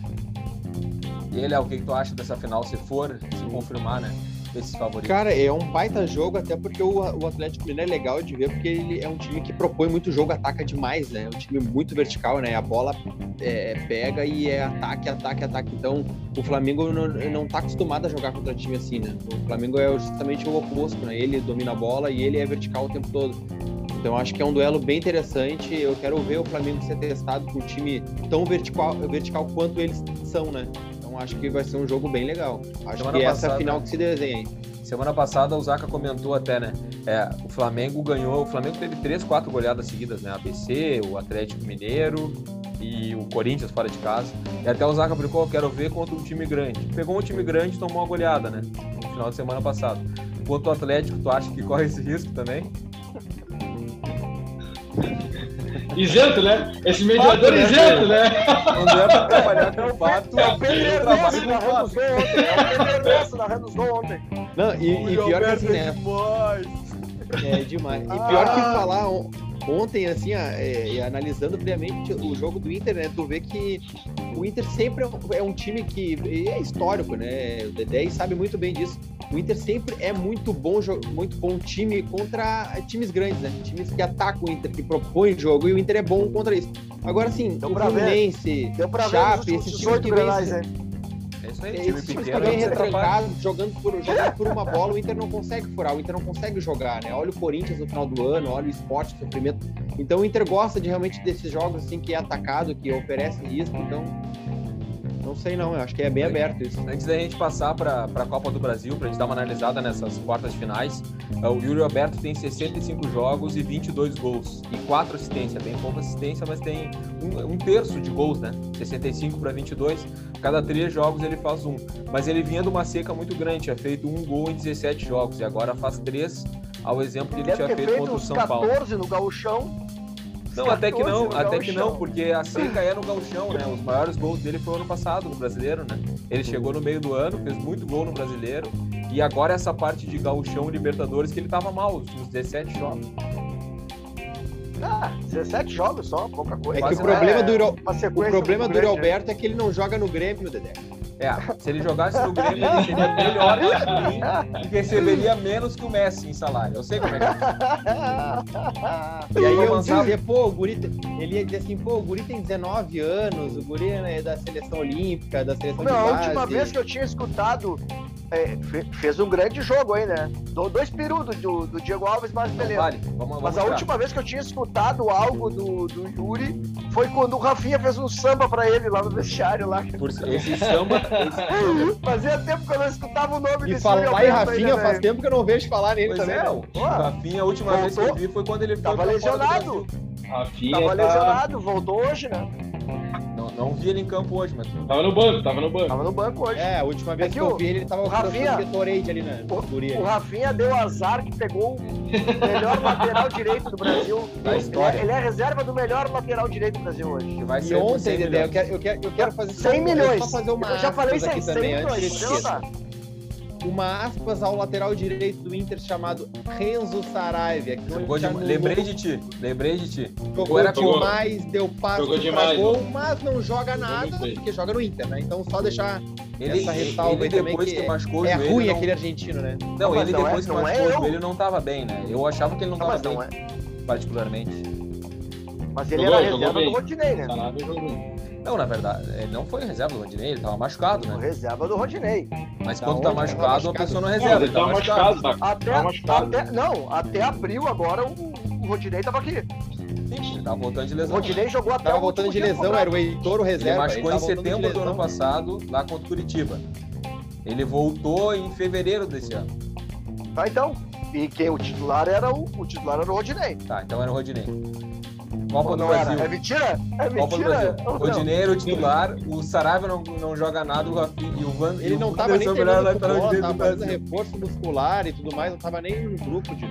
E ele, é o que, que tu acha dessa final, se for, se confirmar, né? Desses favoritos? Cara, é um baita jogo, até porque o, o Atlético Mineiro é legal de ver, porque ele é um time que propõe muito jogo, ataca demais, né? É um time muito vertical, né? A bola é, pega e é ataque, ataque, ataque. Então, o Flamengo não, não tá acostumado a jogar contra time assim, né? O Flamengo é justamente o oposto, né? Ele domina a bola e ele é vertical o tempo todo. Então acho que é um duelo bem interessante. Eu quero ver o Flamengo ser testado com um time tão vertical, vertical quanto eles são, né? Então acho que vai ser um jogo bem legal. Acho Semana que essa é a final que se desenha aí. Semana passada o Zaca comentou até, né? É, o Flamengo ganhou. O Flamengo teve três, quatro goleadas seguidas, né? ABC, o Atlético Mineiro e o Corinthians fora de casa. E até o Zaca brincou, quero ver contra um time grande. Pegou um time grande e tomou uma goleada, né? No final de semana passado. Quanto o Atlético, tu acha que corre esse risco também? Isento, né? Esse mediador né, isento, né? Não deve trabalhar com fato. É o Pedro Ernesto narrando os gols ontem. É o Pedro Ernesto narrando os gols ontem. Não, e, e pior que assim, né? É demais. E pior que ah. falar ontem, assim, é, analisando friamente o jogo do Inter, né? Tu vê que o Inter sempre é um é time que é histórico, né? O Dedé sabe muito bem disso. O Inter sempre é muito bom, muito bom time contra times grandes, né? Times que atacam o Inter, que propõem jogo, e o Inter é bom contra isso. Agora, sim, o Fluminense, Chape, esses times que vêm... Né? É isso time pequeno. Que vem retrancado, jogando por, jogando por uma bola, o Inter não consegue furar, o Inter não consegue jogar, né? Olha o Corinthians no final do ano, olha o esporte, sofrimento. Então o Inter gosta de realmente desses jogos assim que é atacado, que oferece risco, então não sei não, eu acho que é bem aberto isso. Antes da gente passar para a Copa do Brasil, para a gente dar uma analisada nessas quartas finais, é, o Yuri Alberto tem 65 jogos e 22 gols e 4 assistências, bem pouca assistência, mas tem um, um terço de gols, né? 65 para 22, cada três jogos ele faz um. Mas ele vinha de uma seca muito grande, tinha feito um gol em 17 jogos e agora faz três, ao exemplo que ele tinha feito, feito contra o São 14 Paulo. 14 no Gauchão não, até que não, até que não, porque a seca é no gauchão, né? Os maiores gols dele foi ano passado no Brasileiro, né? Ele chegou no meio do ano, fez muito gol no Brasileiro, e agora essa parte de gauchão e Libertadores que ele tava mal, uns 17 jogos. Ah, 17 jogos só, pouca coisa. É que o problema, é, do, Iro... o problema do Yuri Alberto é que ele não joga no Grêmio, Dedé. É, se ele jogasse no Grêmio, ele seria melhor que o mim e receberia menos que o Messi em salário. Eu sei como é que é. E aí eu dizia, pô, o guri, ele ia dizer assim, pô, o guri tem 19 anos, o guri é da seleção olímpica, da seleção Meu, de a base. última vez que eu tinha escutado, é, fe- fez um grande jogo aí, né? Do- Dois peru do, do, Diego Alves, mas Não beleza. vale. Vamos, vamos Mas a tirar. última vez que eu tinha escutado algo do, do Yuri foi quando o Rafinha fez um samba pra ele lá no vestiário lá. Por esse samba, esse- Fazia tempo que eu não escutava o nome E desse falar em aí, Rafinha, né, faz tempo que eu não vejo falar nele Pois também. é, o Ó, Rafinha, a última vez que eu voltou. vi foi quando ele Tava lesionado. Rafinha Tava tá- lesionado, voltou hoje, né? Não, não vi ele em campo hoje, mas Tava no banco, tava no banco. Tava no banco hoje. É, a última vez É que que eu vi ele, ele tava o Rafinha- Gatorade ali, né? O, Guri o ali. Rafinha deu azar que pegou o melhor lateral direito do Brasil. Da Ele história. é, ele é reserva do melhor lateral direito do Brasil hoje. que vai E ser ontem, 100 Dedé, eu quero, eu, quero, eu quero fazer 100 só, milhões. só fazer uma eu já falei aspas 100, aqui também, 100 antes milhões. Não tá. Uma aspas ao lateral direito do Inter chamado Renzo Saraiva. Que Jogou de- Lembrei de ti, lembrei de ti. Jogou Era demais, deu passe Jogou demais, gol, mas não joga nada, porque joga no Inter, né? Então só deixar Ele, essa ressalva ele aí também depois que, que, machucou o é joelho, ruim não... aquele argentino, né? Não, Mas ele não é- depois que não é machucou o eu. joelho não tava bem, né? Eu achava que ele não Não, tava bem, não é. particularmente. Mas ele Jogou, era reserva do Rodinei, né? Sarabia jogou. Não, na verdade, ele não foi reserva do Rodinei, ele tava machucado, né? Reserva do Rodinei. Mas Da quando tá onde? machucado, Tava a pessoa não reserva, ele ele tá tava machucado. machucado, tá? Até, Tá machucado. até, não, até abril agora o, o Rodinei tava aqui. Sim, ele tava voltando de O lesão. Rodinei jogou até Tava o voltando de lesão, era o Heitor o Ele reserva. machucou em tava voltando de setembro do ano passado, lá contra o Curitiba. Ele voltou em fevereiro desse ano. Tá, então. E quem o titular era o, o titular era o Rodinei. Tá, então era o Rodinei. Copa do não Brasil. É mentira? É Copa do mentira? Brasil. O não? Rodinei era o titular, o Saraiva não, não joga nada, o Rafinha e o Van. Ele não tava nem é melhor treinando futebol, tava fazendo reforço muscular e tudo mais, não tava nem no grupo de...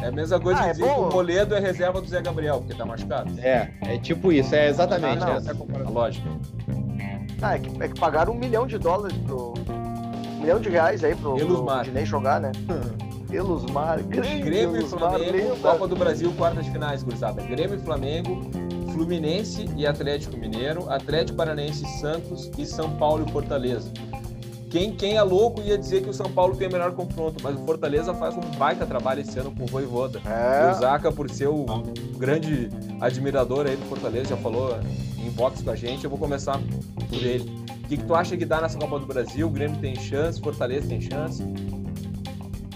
É a mesma coisa Ah, de é dizer que bom. o Moledo é reserva do Zé Gabriel, porque tá machucado. É, é tipo isso, é exatamente Ah, não. essa é a lógica. Ah, é que, é que pagaram um milhão de dólares pro. Um milhão de reais aí pro, pro Elusmar. Rodinei jogar, né? Elusmar, grande Grêmio e Elusmar, Flamengo, lembra? Copa do Brasil, quartas de finais, gurizada. Grêmio e Flamengo, Fluminense e Atlético Mineiro, Atlético Paranaense e Santos e São Paulo e Fortaleza. Quem, quem é louco ia dizer que o São Paulo tem o melhor confronto, mas o Fortaleza faz um baita trabalho esse ano com o Voivoda. E o É, Zaca, por ser o grande admirador aí do Fortaleza, já falou em box com a gente, eu vou começar por ele. O que, que tu acha que dá nessa Copa do Brasil? O Grêmio tem chance, Fortaleza tem chance?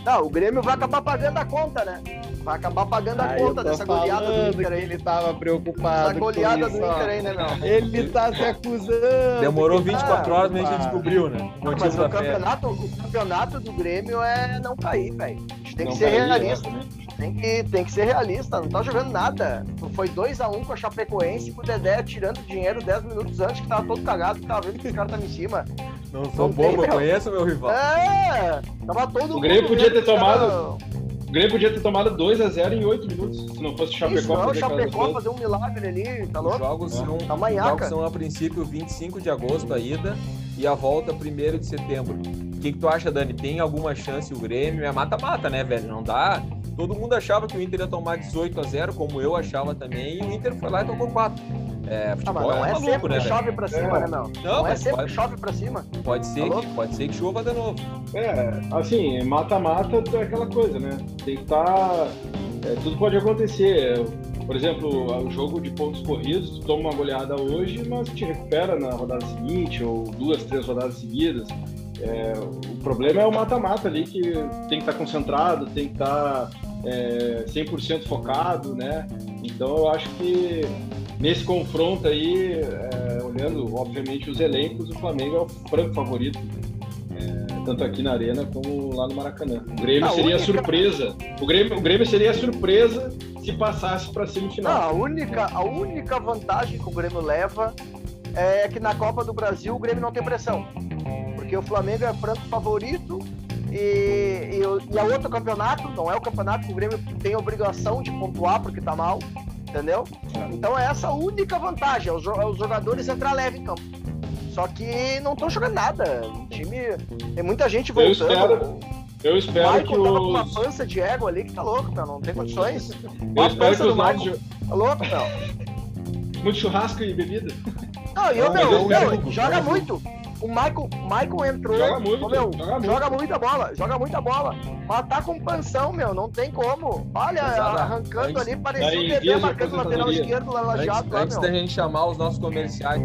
Não, o Grêmio vai acabar pagando a conta, né? Vai acabar pagando a Ah, conta dessa goleada do Inter que aí. ele tava preocupado Essa goleada com do isso, ó. Inter aí, né, meu? Ele tá se acusando. Demorou que- 24 Ah, horas, mas a gente descobriu, né? Não, mas o campeonato, o campeonato do Grêmio é não cair, velho. A gente tem que Não ser cair, realista. né? Tem que, tem que ser realista, não tá jogando nada. Foi 2x1 com a Chapecoense, com o Dedé tirando dinheiro 10 minutos antes, que tava todo cagado, que tava vendo que os caras estavam em cima. Não sou Não tem, bobo, eu meu. conheço meu rival. É! Tava todo O Grêmio mundo podia ter os tomado O Grêmio podia ter tomado 2x0 em 8 minutos, se não fosse o Isso, Chapecó não, o fazer aquelas Chapecó fazer um milagre ali, tá Os louco? jogos, são, Tá os jogos são a princípio 25 de agosto a ida e a volta 1 de setembro. O que, que tu acha, Dani? Tem alguma chance o Grêmio? É mata-mata, né, velho? Não dá. Todo mundo achava que o Inter ia tomar 18 a 0 como eu achava também, e o Inter foi lá e tomou 4. É, Ah, futebol mas não é, é maluco, sempre né, chove pra cima, É. né, meu? Não, Não é sempre pode, que chove pra cima. pode ser Alô? que, pode ser que chova de novo. É, assim, mata-mata é aquela coisa, né? Tem que estar. tudo pode acontecer. Por exemplo, o jogo de pontos corridos, tu toma uma goleada hoje, mas te recupera na rodada seguinte, ou duas, três rodadas seguidas. É, o problema é o mata-mata ali, que tem que estar concentrado, tem que estar é, 100% focado, né? Então eu acho que nesse confronto aí, é, olhando obviamente os elencos, o Flamengo é o franco favorito tanto aqui na Arena como lá no Maracanã. O Grêmio A seria a única- surpresa. O Grêmio, o Grêmio seria surpresa se passasse para a Não, semifinal. a única, a única vantagem que o Grêmio leva é que na Copa do Brasil o Grêmio não tem pressão. Porque o Flamengo é franco favorito e, e, o- e é outro campeonato, não é o campeonato que o Grêmio tem obrigação de pontuar porque tá mal, entendeu? Então é essa a única vantagem, é os, é os jogadores entrar leve em campo. Só que não estão jogando nada. O time. Tem muita gente Eu voltando. espero- Eu o espero que Michael tava com uma pança de ego ali que tá louco, meu. Não tem condições. eu a espero que do os Michael. jo- Tá louco, meu. muito churrasco e bebida. Não, e eu, Não, meu, eu meu, joga eu muito. O Michael, Michael entrou. Joga muito, meu, joga muito. joga muita bola, joga muita bola. Mas tá com pansão, meu, não tem como. Olha, Exato. arrancando Antes- ali, parecia Tá um em bebê vias de marcando lateral esquerdo lá na Antes, jato, lá, antes meu. da gente chamar os nossos comerciais.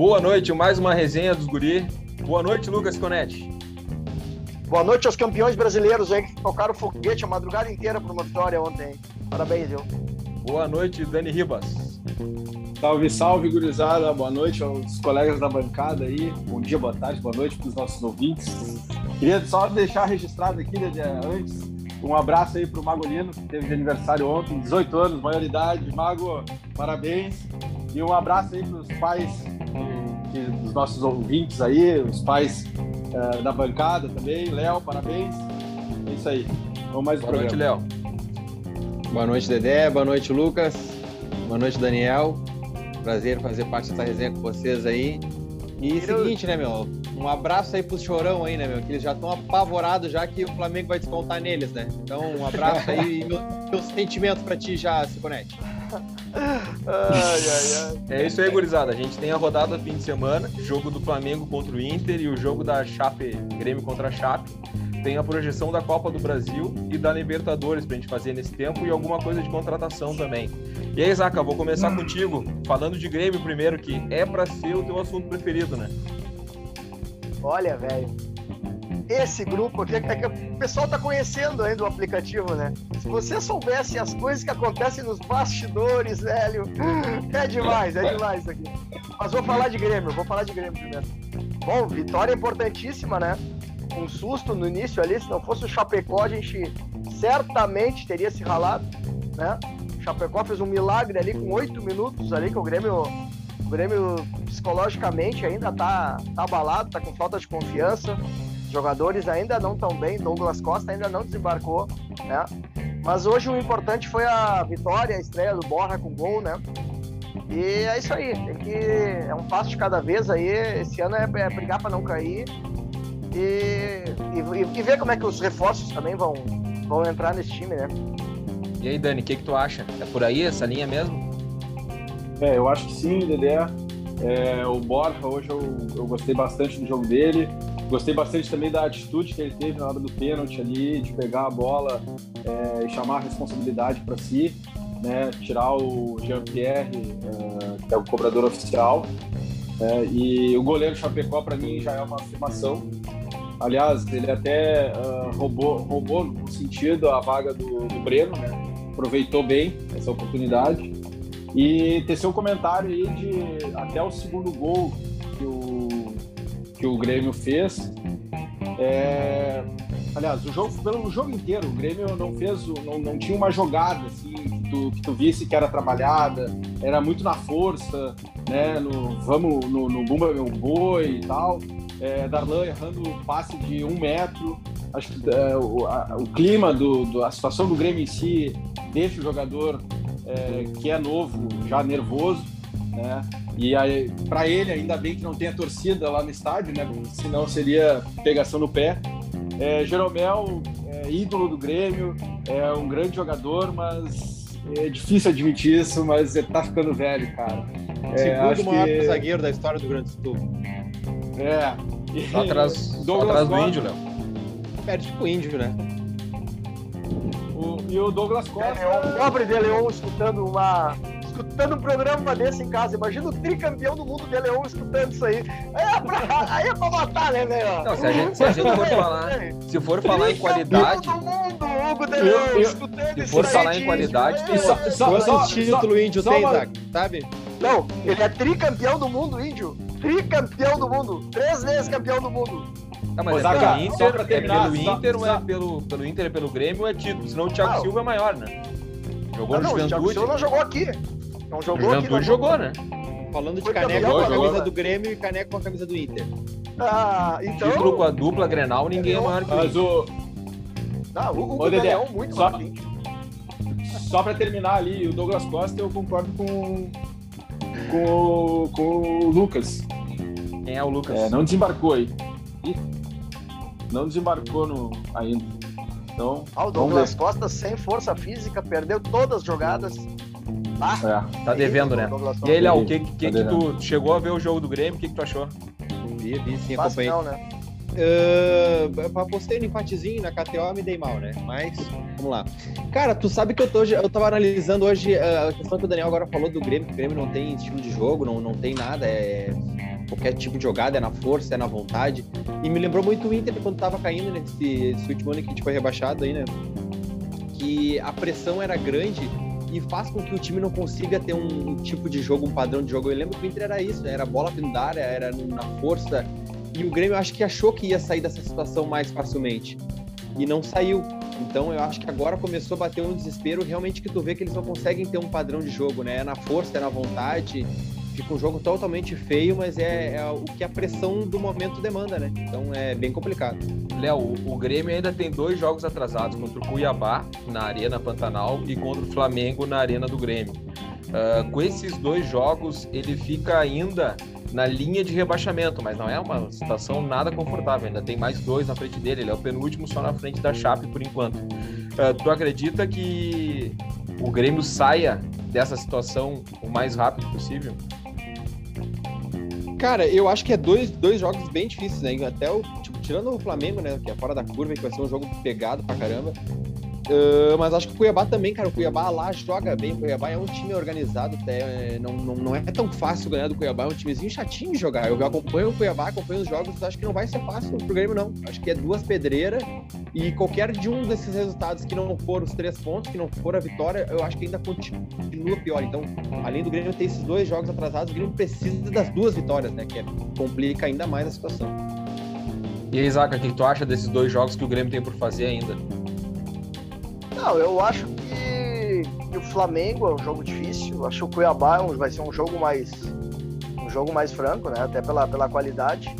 Boa noite, mais uma resenha dos guri. Boa noite, Lucas Conetti. Boa noite aos campeões brasileiros aí que tocaram foguete a madrugada inteira por uma vitória ontem. Parabéns, viu? Boa noite, Dani Ribas. Salve, salve, gurizada. Boa noite aos colegas da bancada aí. Bom dia, boa tarde, boa noite para os nossos ouvintes. Queria só deixar registrado aqui, né, antes, um abraço aí para o Magolino, que teve de aniversário ontem, 18 anos, maioridade. Mago, parabéns. E um abraço aí para os pais que- dos nossos ouvintes aí, os pais eh, da bancada também. Léo, parabéns. É isso aí. Vamos mais um Boa noite, programa. Léo. Boa noite, Dedé. Boa noite, Lucas. Boa noite, Daniel. Prazer fazer parte dessa resenha com vocês aí. E Querido. seguinte, né, meu? Um abraço aí pros chorão aí, né, meu? Que eles já estão apavorados já que o Flamengo vai descontar neles, né? Então, um abraço aí e meu- meus sentimentos pra ti já, Siconete. Ai, ai, ai. É isso aí, gurizada. A gente tem a rodada fim de semana, jogo do Flamengo contra o Inter e o jogo da Chape, Grêmio contra a Chape. Tem a projeção da Copa do Brasil e da Libertadores pra gente fazer nesse tempo e alguma coisa de contratação também. E aí, Zaca, vou começar contigo, falando de Grêmio primeiro, que é pra ser o teu assunto preferido, né? Olha, velho. Esse grupo aqui, é que o pessoal tá conhecendo ainda o aplicativo, né? Se você soubesse as coisas que acontecem nos bastidores, velho, é demais, é demais isso aqui. Mas vou falar de Grêmio, vou falar de Grêmio primeiro. Bom, vitória importantíssima, né? Um susto no início ali, se não fosse o Chapecó, a gente certamente teria se ralado, né? O Chapecó fez um milagre ali com oito minutos ali, que o Grêmio o Grêmio psicologicamente ainda tá, tá abalado, tá com falta de confiança. Jogadores ainda não estão bem, Douglas Costa ainda não desembarcou, né? Mas hoje o importante foi a vitória, a estreia do Borra com gol, né? E é isso aí, tem que é um passo de cada vez aí. Esse ano é, é brigar para não cair e, e, e ver como é que os reforços também vão, vão entrar nesse time, né? E aí, Dani, o que, que tu acha? É por aí essa linha mesmo? É, eu acho que sim, Dedé. É, o Borja, hoje eu, eu gostei bastante do jogo dele. Gostei bastante também da atitude que ele teve na hora do pênalti ali, de pegar a bola é, e chamar a responsabilidade para si, né? Tirar o Jean-Pierre, é, que é o cobrador oficial. É, e o goleiro Chapecó, para mim, já é uma afirmação. Aliás, ele até ah, roubou, roubou, no sentido, a vaga do, do Breno, né? Aproveitou bem essa oportunidade. E tecer um comentário aí de até o segundo gol que o Grêmio fez. É, aliás, o jogo, pelo jogo inteiro, o Grêmio não fez, o- não, não tinha uma jogada assim, que, tu, que tu visse que era trabalhada, era muito na força, né? No, vamos no, no Bumba Meu Boi e tal. É, Darlan errando passe de um metro. Acho que é, o, a- o clima, do, do- a situação do Grêmio em si deixa o jogador é, que é novo, já nervoso, né? E aí, para ele, ainda bem que não tem a torcida lá no estádio, né? Porque senão seria pegação no pé. É, Jeromel, é, ídolo do Grêmio, é um grande jogador, mas é difícil admitir isso, mas ele tá ficando velho, cara. É, Segundo maior que- zagueiro da história do Grande Sul. É. E Só atrás, só Douglas atrás do índio, Léo. Perde pro índio, né? o- e o Douglas É, Costa. o pobre de Leon escutando uma. Escutando um programa desse em casa. Imagina o tricampeão do mundo de Leon escutando isso aí. Aí é pra, aí é pra matar, né, velho? Não, se a gente, se a gente for falar, se for falar em qualidade, do mundo, Hugo de Eu- Leon, eu- escutando se for falar em de- qualidade, tem É, só- só- Quantos só- títulos o índio só tem, uma- Zac? Sabe? Não, ele é tricampeão do mundo, índio. Tricampeão do mundo. Três vezes campeão do mundo. Ah, mas Ô, é Zaca, pelo só Inter, pra é pelo só- Inter é só- pelo, pelo Inter, é pelo Grêmio ou é título? Senão o Thiago Não. Silva é maior, né? Jogou Ah, no não, o Thiago Juventude. Silva não jogou aqui. Não O jogou aqui. Juventude não jogou, né? falando de caneco com a camisa do Grêmio e caneco com a camisa do Inter. Ah, então. Título com a dupla Grenal, ninguém é maior que o Mas o, Ah, o Hugo Ô, Dedé, Daniel muito só- só para terminar ali, o Douglas Costa, eu concordo com, com, o- com o Lucas. Quem é o Lucas? É, não desembarcou aí. Ih, Não desembarcou no, ainda. Então, Ah, o Douglas. Costa sem força física, perdeu todas as jogadas. Ah, É. Tá devendo, né? E aí, Léo, o que, que, que, Tá devendo. tu chegou a ver o jogo do Grêmio? O que, que tu achou? Vi, vi, sim, acompanhei. não, né? Uh, apostei no empatezinho na KTO, me dei mal, né? Mas, vamos lá. Cara, tu sabe que eu, tô, eu tava analisando hoje uh, a questão que o Daniel agora falou do Grêmio, que o Grêmio não tem estilo de jogo, não, não tem nada, é qualquer tipo de jogada, é na força, é na vontade. E me lembrou muito o Inter quando tava caindo nesse, nesse último ano que a gente foi rebaixado aí, né? Que a pressão era grande e faz com que o time não consiga ter um tipo de jogo, um padrão de jogo. Eu lembro que o Inter era isso? Era bola área, era na força. E o Grêmio acho que achou que ia sair dessa situação mais facilmente. E não saiu. Então eu acho que agora começou a bater um desespero realmente que tu vê que eles não conseguem ter um padrão de jogo, né? É na força, é na vontade. Fica um jogo totalmente feio, mas é, é o que a pressão do momento demanda, né? Então é bem complicado. Léo, o- Grêmio ainda tem dois jogos atrasados contra o Cuiabá, na Arena Pantanal, e contra o Flamengo, na Arena do Grêmio. Ah, com esses dois jogos, ele fica ainda na linha de rebaixamento, mas não é uma situação nada confortável. Ainda tem mais dois na frente dele, ele é o penúltimo só na frente da Chape por enquanto. Ah, tu acredita que o Grêmio saia dessa situação o mais rápido possível? Cara, eu acho que é dois, dois jogos bem difíceis, né? Até o, tipo, tirando o Flamengo, né? Que é fora da curva, que vai ser um jogo pegado pra caramba. Ah, mas acho que o Cuiabá também, cara. O Cuiabá lá joga bem. O Cuiabá é um time organizado, até. é, Não, não, não é tão fácil ganhar do Cuiabá. É um timezinho chatinho de jogar. Eu acompanho o Cuiabá, acompanho os jogos. Acho que não vai ser fácil pro Grêmio, não. Acho que é duas pedreiras. E qualquer de um desses resultados que não for os três pontos, que não for a vitória, eu acho que ainda continua pior. Então, além do Grêmio ter esses dois jogos atrasados, o Grêmio precisa das duas vitórias, né? Que é- complica ainda mais a situação. E aí, Zaca, o que tu acha desses dois jogos que o Grêmio tem por fazer ainda? Não, eu acho que, que o Flamengo é um jogo difícil. Acho que o Cuiabá é vai ser um jogo mais um jogo mais franco, né? Até pela, pela qualidade.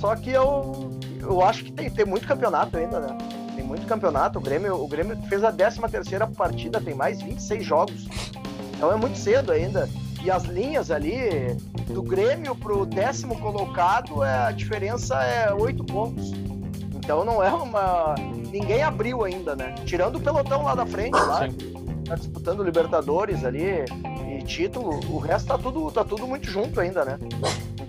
Só que eu, eu acho que tem, tem muito campeonato ainda, né? Tem muito campeonato. O Grêmio, o Grêmio fez a 13 terceira partida, tem mais 26 jogos. Então é muito cedo ainda. E as linhas ali, do Grêmio pro décimo colocado, é, a diferença é 8 pontos. Então não é uma. Ninguém abriu ainda, né? Tirando o pelotão lá da frente, lá, tá disputando Libertadores ali e título, o resto tá tudo, tá tudo muito junto ainda, né?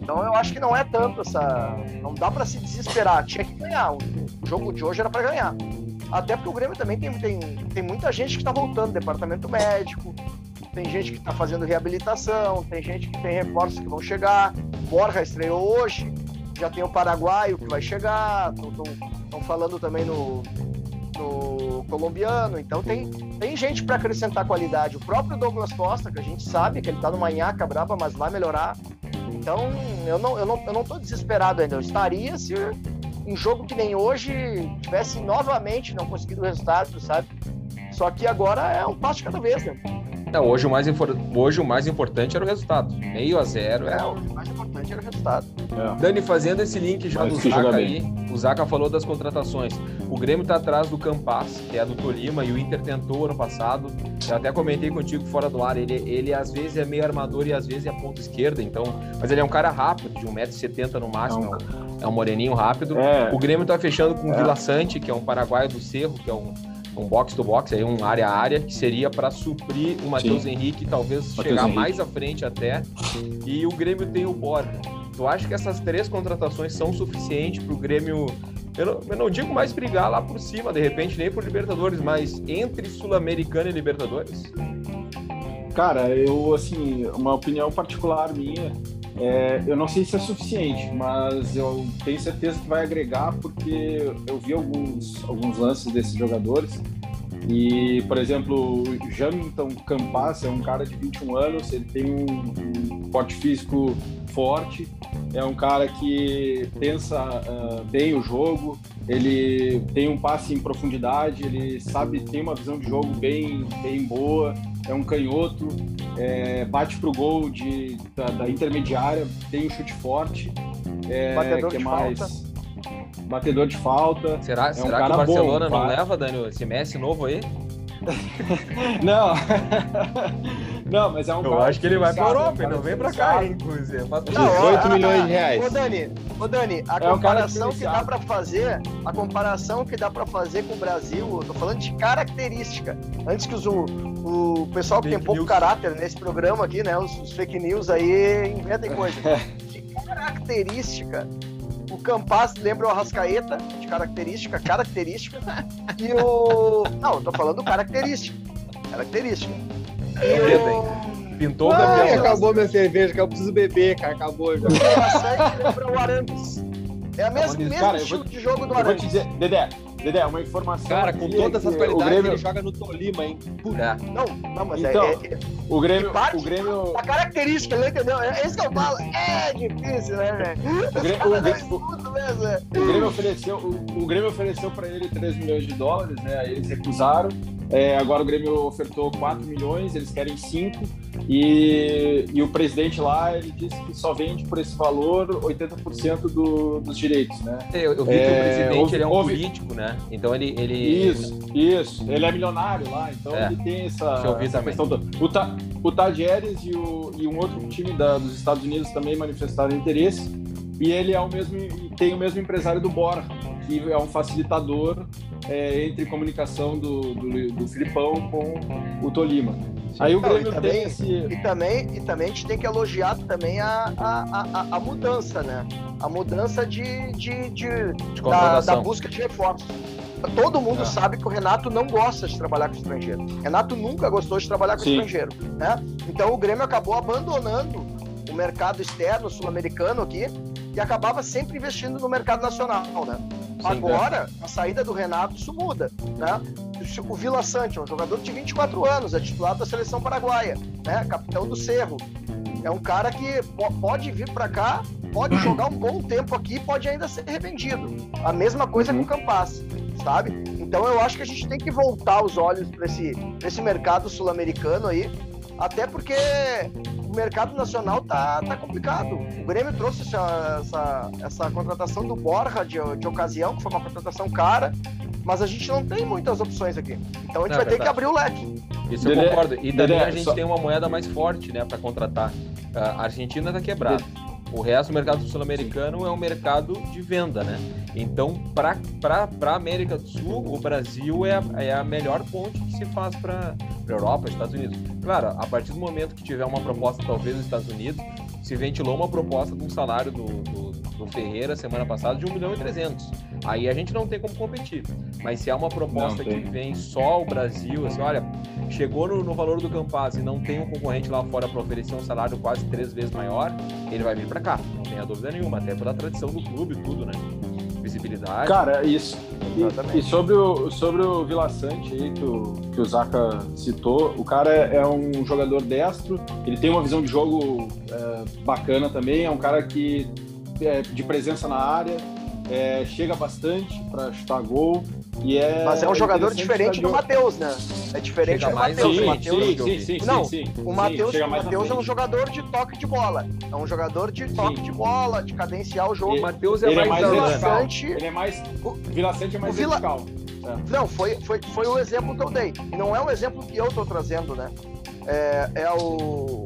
Então eu acho que não é tanto essa. Não dá pra se desesperar. Tinha que ganhar. O, jogo de hoje era pra ganhar. Até porque o Grêmio também tem, tem, tem muita gente que tá voltando, departamento médico, tem gente que tá fazendo reabilitação, tem gente que tem reforços que vão chegar. Borja estreou hoje, já tem o paraguaio que vai chegar, estão falando também no, no colombiano, então tem, tem gente para acrescentar qualidade. O próprio Douglas Costa, que a gente sabe que ele tá numa nhaca braba, mas vai melhorar. Então eu não, eu, não, eu não tô desesperado ainda. Eu estaria se um jogo que nem hoje tivesse novamente não conseguido o resultado, sabe? Só que agora é um passo de cada vez, né? Não, hoje o mais, hoje o mais importante era o resultado. Meio a zero é É, o mais importante era o resultado. É. Dani, fazendo esse link já Mas do Zaca bem. aí, o Zaca falou das contratações. O Grêmio tá atrás do Campas, que é do Tolima, e o Inter tentou ano passado. Eu até comentei contigo fora do ar, ele, ele às vezes é meio armador e às vezes é ponta esquerda, então. Mas ele é um cara rápido, de 1,70m no máximo, é um, é um moreninho rápido. É, O Grêmio tá fechando com o É. Vila Sante, que é um paraguaio do Cerro, que é um, um box to box, aí um área a área, que seria para suprir o Matheus Henrique, talvez Matheus chegar Henrique. mais à frente até. E o Grêmio tem o Borja. Tu acha que essas três contratações são suficientes para o Grêmio? Eu não, eu não digo mais brigar lá por cima, de repente, nem por Libertadores, mas entre Sul-Americana e Libertadores? Cara, eu, assim, uma opinião particular minha, é, eu não sei se é suficiente, mas eu tenho certeza que vai agregar, porque eu vi alguns, alguns lances desses jogadores E, por exemplo, o Jamilton Campas é um cara de 21 anos, ele tem um, porte físico forte, é um cara que pensa uh, bem o jogo, ele tem um passe em profundidade, ele sabe, tem uma visão de jogo bem, bem boa, é um canhoto, é, bate pro gol de, da, da, intermediária, tem um chute forte, é, Batedor que de mais? falta. Batedor de falta. Será, É um será que o Barcelona bom, não leva, Daniel, esse Messi novo aí? Não, não, mas é um Eu acho que ele vai um Europa, ele não vem pra cá, hein, inclusive. Faz- Não, ó, 18 ah, milhões de reais. Ô Dani, ô Dani, a É um comparação que dá pra fazer, a comparação que dá pra fazer com o Brasil, eu tô falando de característica. Antes que os, o, o pessoal que tem pouco news. caráter nesse programa aqui, né, os, os fake news aí inventem coisa. De característica, o Campas lembra o Arrascaeta, de característica, característica, e o... Não, eu tô falando característica, característica. E Medo, Pintou o acabou minha cerveja, que eu preciso beber, cara. Acabou já. o lembra o Arangues. É a mesma, mesmo Cara, estilo vou- de jogo do te dizer, Dedé, Dedé, uma informação. Cara, com todas é essas qualidades, o Grêmio, ele joga no Tolima, hein? É. Não, não, mas Então, é, é, o Grêmio, é parte o Grêmio, a característica, não entendeu? É é isso que eu falo. É difícil, né, velho? o Grêmio, o Grêmio- mesmo, é. o Grêmio ofereceu, o, o Grêmio ofereceu para ele 3 milhões de dólares, né? Aí Eles recusaram. É, agora o Grêmio ofertou 4 milhões, eles querem 5. E, e o presidente lá, ele disse que só vende por esse valor 80% do, dos direitos, né? Eu, eu vi que o É, presidente ele é um político, né? Então ele. ele Isso, isso. Ele é milionário lá, então É. ele tem essa, essa questão toda. O, Ta, o Tadieres e, o, e um outro time da- dos Estados Unidos também manifestaram interesse. E ele é o mesmo, tem o mesmo empresário do Bora, que é um facilitador é, entre comunicação do, do, do Filipão com o Tolima. Aí o Não, Grêmio e também- tem esse. E também, e também a gente tem que elogiar também a, a, a, a mudança, né? A mudança de, de, de, de da, da busca de reforços. Todo mundo Ah. sabe que o Renato não gosta de trabalhar com estrangeiro. Renato nunca gostou de trabalhar com Sim. estrangeiro, né? Então o Grêmio acabou abandonando o mercado externo sul-americano aqui e acabava sempre investindo no mercado nacional, né? Sim, Agora, a saída do Renato, isso muda, né? O Vila Sante é um jogador de 24 anos, é titular da seleção paraguaia, né? Capitão do Cerro. É um cara que po- pode vir para cá, pode jogar um bom tempo aqui, pode ainda ser revendido. A mesma coisa Uhum. com o Campas, sabe? Então eu acho que a gente tem que voltar os olhos para esse, pra esse mercado sul-americano aí, até porque o mercado nacional tá, tá complicado. O Grêmio trouxe essa, essa, essa contratação do Borja de, de ocasião, que foi uma contratação cara, mas a gente não tem muitas opções aqui. Então a gente Não, vai ter verdade. que abrir o leque. Isso eu concordo. E também a gente só- tem uma moeda mais forte, né, para contratar. A Argentina tá quebrada. O resto do mercado sul-americano é um mercado de venda, né? Então, para a América do Sul, o Brasil é a, é a melhor ponte que se faz para a Europa, Estados Unidos. Claro, a partir do momento que tiver uma proposta, talvez, dos Estados Unidos, se ventilou uma proposta de um salário do, do, do Ferreira semana passada de 1 milhão e 300. Aí a gente não tem como competir. Mas se é uma proposta que vem só o Brasil, assim, olha, chegou no, no valor do Campaz e não tem um concorrente lá fora para oferecer um salário quase três vezes maior, ele vai vir para cá, não tenha dúvida nenhuma, até pela tradição do clube e tudo, né? Visibilidade. Cara, isso. E, Exatamente. e sobre o, sobre o Vila Sante aí, que o, que o Zaca citou, o cara é, é um jogador destro, ele tem uma visão de jogo é, bacana também, é um cara que é de presença na área, é, chega bastante para chutar gol. E é, Mas é um jogador diferente do Matheus, né? É diferente Chega do Matheus. sim, O Sim, sim, sim, Não, sim, sim. O Matheus, o é um jogador de toque de bola. É um jogador de toque Sim. de bola, de cadenciar o jogo. o Matheus é é mais, mais. Sante- Ele é mais. O Vila Sante é mais o Vila- vertical. Não, foi, foi, foi o exemplo que eu dei. E não é um exemplo que eu tô trazendo, né? É, é o.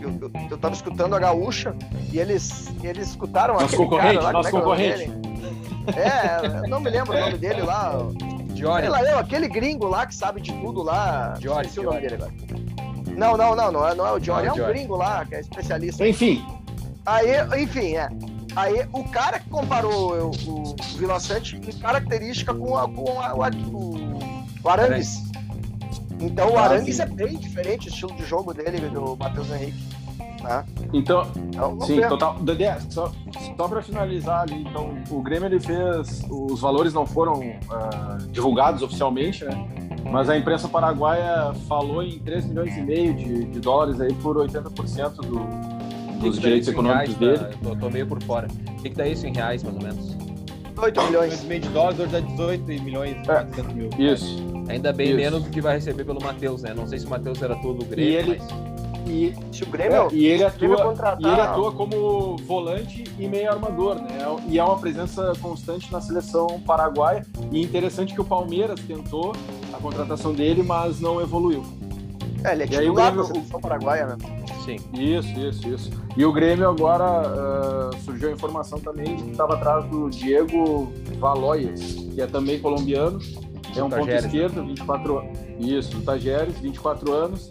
Eu, eu, eu tava escutando a Gaúcha e eles, eles escutaram Nosso aquele concorrente, cara lá, nosso como é que é o concorrente. É, eu não me lembro o nome dele lá. Diori. Sei lá, eu, aquele gringo lá que sabe de tudo lá. Diori, esqueci o nome dele agora. Não, não, não, não é, não é o Johnny, Não, é um gringo lá, que é especialista. Enfim, Aí, enfim, é. Aí o cara que comparou o, o Vila Sante em característica com, a, com a- o, o, o Arangues. Então o Ah, Arangues é bem diferente o estilo de jogo dele, do Matheus Henrique. Né? Então, Então, Sim, total. Dedé, só, só para finalizar ali, então, o Grêmio ele fez. Os valores não foram ah, divulgados oficialmente, né? Mas a imprensa paraguaia falou em 3 milhões e meio de, de dólares aí por 80% do, dos direitos econômicos reais, dele. Tá? Eu tô, tô, meio por fora. O que, que dá isso em reais, mais ou menos? 8 milhões. meio de dólares, hoje dá 18 milhões e é, mil. Isso. Ainda bem isso. menos do que vai receber pelo Matheus, né? Não sei se o Matheus era todo o Grêmio, e ele, mas... E, se o Grêmio, é, e ele atua, e ele atua como volante e meio armador, né? E é uma presença constante na seleção paraguaia. E interessante que o Palmeiras tentou a contratação dele, mas não evoluiu. É, ele é titular da seleção paraguaia, né? Sim. Isso, isso, isso. E o Grêmio agora uh, surgiu a informação também de que estava atrás do Diego Valoias, que é também colombiano. É um ponto esquerdo, 24 anos. Isso, do Tajeres, 24 anos.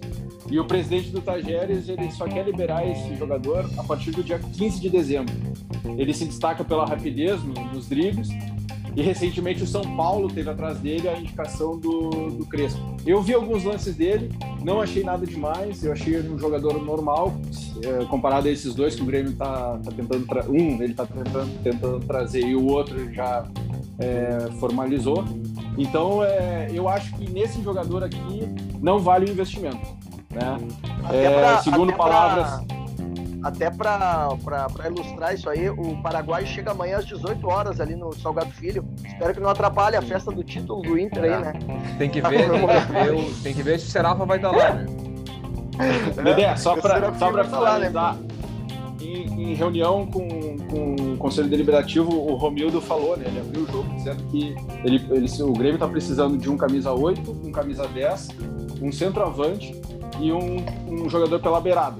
E o presidente do Tajeres, ele só quer liberar esse jogador a partir do dia 15 de dezembro. Ele se destaca pela rapidez nos dribles e recentemente o São Paulo teve atrás dele a indicação do, do Crespo. Eu vi alguns lances dele, não achei nada demais, eu achei um jogador normal, é, comparado a esses dois que o Grêmio está tá tentando... Um, ele está tentando, tentando trazer e o outro já é, formalizou. Então, é, eu acho que nesse jogador aqui não vale o investimento. Né? É, pra, segundo palavras. Pra, até para ilustrar isso aí, o Paraguai chega amanhã às 18 horas ali no Salgado Filho. Espero que não atrapalhe a festa do título do Inter aí, né? Tem que ver, tem que ver, tem que ver se o Serafa vai estar lá, né? Dedé, só para só pra finalizar, né? em, em, reunião com, com o Conselho Deliberativo, o Romildo falou, né? Ele abriu o jogo dizendo que ele, ele, o Grêmio está precisando de um camisa 8, um camisa 10, um centroavante e um, um jogador pela beirada.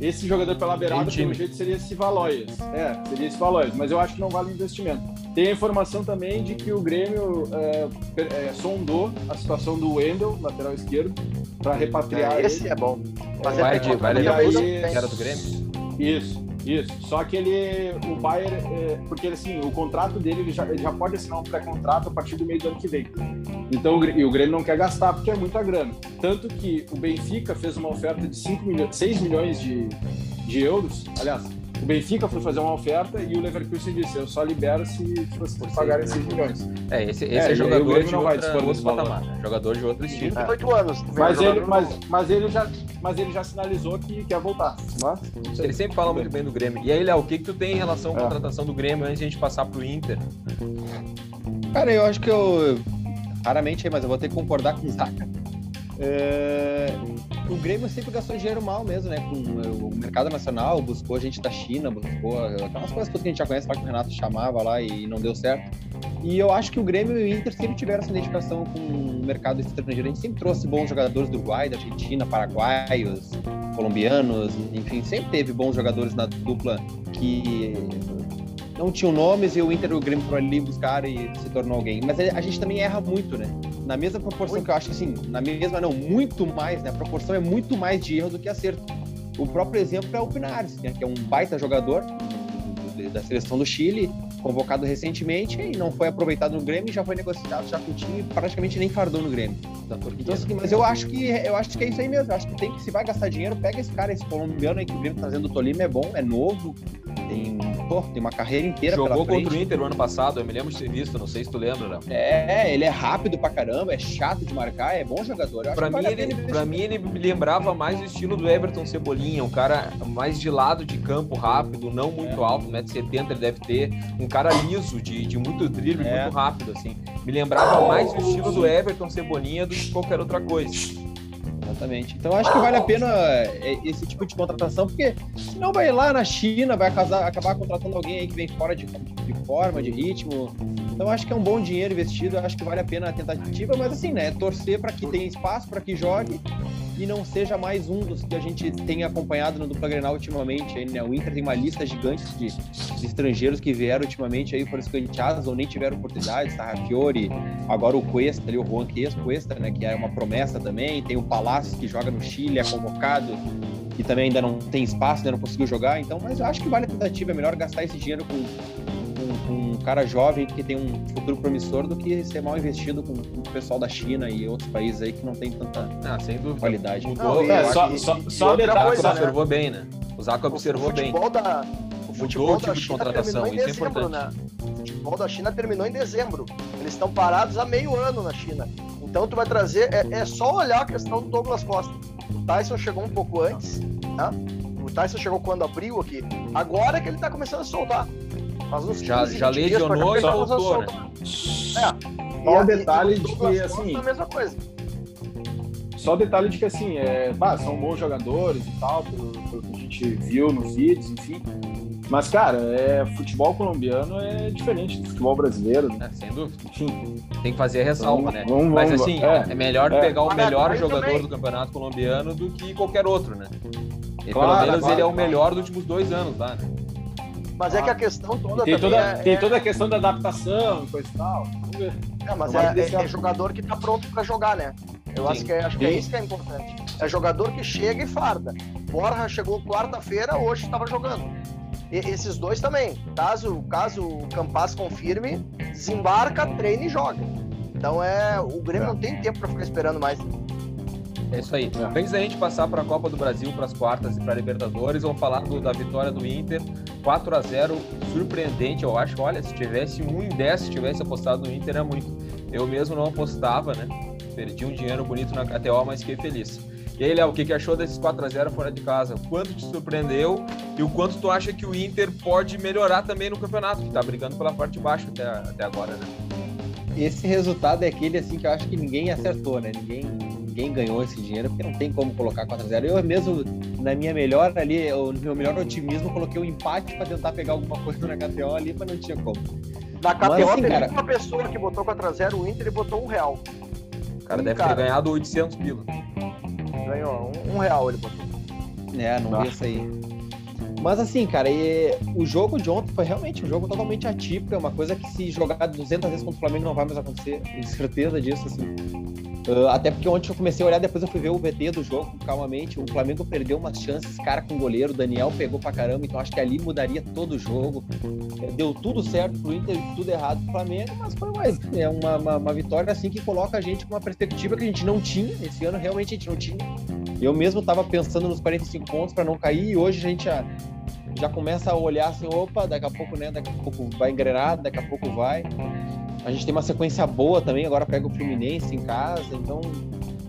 Esse jogador pela beirada, pelo jeito, seria esse Valoias. É, seria esse Valoias, mas eu acho que não vale o investimento. Tem a informação também de que o Grêmio é, é, sondou a situação do Wendel, lateral esquerdo, para repatriar. É, esse ele. é bom. Mas vai, de, vai levar aí, era do Grêmio? Isso. Isso. Só que ele, o Bayern, é, porque assim, o contrato dele, ele já, ele já pode assinar um pré-contrato a partir do meio do ano que vem. Então, e o Grêmio não quer gastar porque é muita grana. Tanto que o Benfica fez uma oferta de 5 milhões, 6 milhões de, de euros. Aliás, o Benfica foi fazer uma oferta e o Leverkusen disse: Eu só libero se, se vocês pagarem 6 milhões. É, esse, esse é, é jogador de outra, outro patamar. Né? Jogador de outro estilo. 28 anos. Mas ele, mas, mas, ele já, mas ele já sinalizou que quer voltar. Mas, ele sempre fala muito bem do Grêmio. E aí, Léo, o que, que tu tem em relação à é. contratação do Grêmio antes de a gente passar pro Inter? Cara, eu acho que eu. Raramente, mas eu vou ter que concordar com o Zaca. É o Grêmio sempre gastou dinheiro mal mesmo, né? Com o mercado nacional, buscou gente da China, buscou aquelas coisas que a gente já conhece, que o Renato chamava lá e não deu certo. E eu acho que o Grêmio e o Inter sempre tiveram essa identificação com o mercado estrangeiro. A gente sempre trouxe bons jogadores do Uruguai, da Argentina, paraguaios, colombianos, enfim, sempre teve bons jogadores na dupla que não tinham nomes e o Inter e o Grêmio foram ali buscar e se tornou alguém. Mas a gente também erra muito, né? Na mesma proporção muito. que eu acho que assim, na mesma não, muito mais, né? A proporção é muito mais de erro do que acerto. O próprio exemplo é o Pinares, né? que é um baita jogador da seleção do Chile, convocado recentemente e não foi aproveitado no Grêmio, já foi negociado já com o time praticamente nem fardou no Grêmio. Então, assim, mas eu acho que eu acho que é isso aí mesmo. Eu acho que tem que se vai gastar dinheiro, pega esse cara, esse colombiano aí que o Grêmio tá trazendo o Tolima é bom, é novo, tem, pô, tem uma carreira inteira Jogou contra o Inter no ano passado, eu me lembro de ter visto, não sei se tu lembra, Léo. É, ele é rápido pra caramba, é chato de marcar, é bom jogador. pra, mim, vale ele, pra mim, ele me lembrava mais o estilo do Everton Cebolinha, um cara mais de lado de campo, rápido, não muito é. alto, 1,70m ele deve ter, um cara liso, de, de muito drible, é. muito rápido, assim. Me lembrava mais o estilo do Everton Cebolinha do que qualquer outra coisa. Exatamente. Então acho que vale a pena é, esse tipo de contratação, porque senão vai lá na China, vai casar, acabar contratando alguém aí que vem fora de, de forma, de ritmo. Então acho que é um bom dinheiro investido, acho que vale a pena a tentativa, mas assim, né, torcer para que tenha espaço, para que jogue e não seja mais um dos que a gente tem acompanhado no dupla Grenal ultimamente. Aí, né? O Inter tem uma lista gigante de, de estrangeiros que vieram ultimamente aí foram escanteados ou nem tiveram oportunidade. Fiore, agora o Cuesta ali, o Juan Cuesta, né? Que é uma promessa também. Tem o Palácio que joga no Chile, é convocado e também ainda não tem espaço, ainda não conseguiu jogar. Então, mas eu acho que vale a tentativa. É melhor gastar esse dinheiro com um cara jovem que tem um futuro promissor do que ser mal investido com, com o pessoal da China e outros países aí que não tem tanta ah, sem dúvida. qualidade. Mudou, não, é, só, só, só o né? observou bem, né? O Zaco observou bem. Da, o futebol da China contratação, terminou em isso é dezembro, é né? O futebol da China terminou em dezembro. Eles estão parados há meio ano na China. Então tu vai trazer, é, é só olhar a questão do Douglas Costa. O Tyson chegou um pouco antes, tá? O Tyson chegou quando abriu aqui. Agora é que ele tá começando a soltar. Faz uns já, já lesionou e voltou, né? É. Só o detalhe de que, assim... É a mesma coisa. Só o detalhe de que, assim, é, bah, são bons jogadores e tal, pelo, pelo que a gente viu nos vídeos, enfim. Mas, cara, é, futebol colombiano é diferente do futebol brasileiro. Né? É, sem dúvida. Enfim. Tem que fazer a ressalva, né? Vamos, Mas assim, é, é melhor é. pegar o melhor jogador também. do campeonato colombiano do que qualquer outro, né? E claro, pelo menos claro, ele é o melhor dos últimos dois anos lá, né? Mas é que a questão toda tem toda, é, tem toda a questão da adaptação e coisa e tal. É, mas é, é, é, jogador que tá pronto para jogar, né? Eu acho que, é, acho que é isso que é importante. É jogador que chega e farda. Borja chegou quarta-feira, hoje estava jogando. E, esses dois também. Caso, caso o Campas confirme, desembarca, treina e joga. Então é, o Grêmio é. não tem tempo para ficar esperando mais. É isso aí. É. Antes da gente passar para a Copa do Brasil, para as quartas e para a Libertadores, vamos falar do, da vitória do Inter, 4 a 0 surpreendente, eu acho. Olha, se tivesse 1 em 10, se tivesse apostado no Inter, é muito. Eu mesmo não apostava, né? Perdi um dinheiro bonito na KTO, mas fiquei feliz. E aí, Léo, o que, que achou desses 4 a 0 fora de casa? Quanto te surpreendeu e o quanto tu acha que o Inter pode melhorar também no campeonato, que tá brigando pela parte de baixo até, até agora, né? Esse resultado é aquele assim que eu acho que ninguém acertou, né? Ninguém, ninguém ganhou esse dinheiro, porque não tem como colocar 4 a 0 Eu mesmo, na minha melhor ali, no meu melhor otimismo, coloquei o um empate para tentar pegar alguma coisa na KTO ali, mas não tinha como. Na KTO mas, assim, teve cara... uma pessoa que botou 4 a 0 o Inter e botou um real. O cara um deve cara. ter ganhado 800 pila. Ganhou um, um real ele botou. É, não vi isso aí. Mas assim, cara, e, o jogo de ontem foi realmente um jogo totalmente atípico, é uma coisa que se jogar 200 vezes contra o Flamengo não vai mais acontecer, tenho certeza disso, assim. Uh, até porque ontem eu comecei a olhar, depois eu fui ver o VT do jogo calmamente. O Flamengo perdeu umas chances, cara, com o goleiro. O Daniel pegou pra caramba, então acho que ali mudaria todo o jogo. Deu tudo certo pro Inter, tudo errado pro Flamengo, mas foi mais é uma, uma, uma, vitória assim que coloca a gente com uma perspectiva que a gente não tinha. Esse ano realmente a gente não tinha. Eu mesmo tava pensando nos 45 pontos para não cair e hoje a gente já, já começa a olhar assim: opa, daqui a pouco, né? Daqui a pouco vai engrenar, daqui a pouco vai. A gente tem uma sequência boa também, agora pega o Fluminense em casa, então,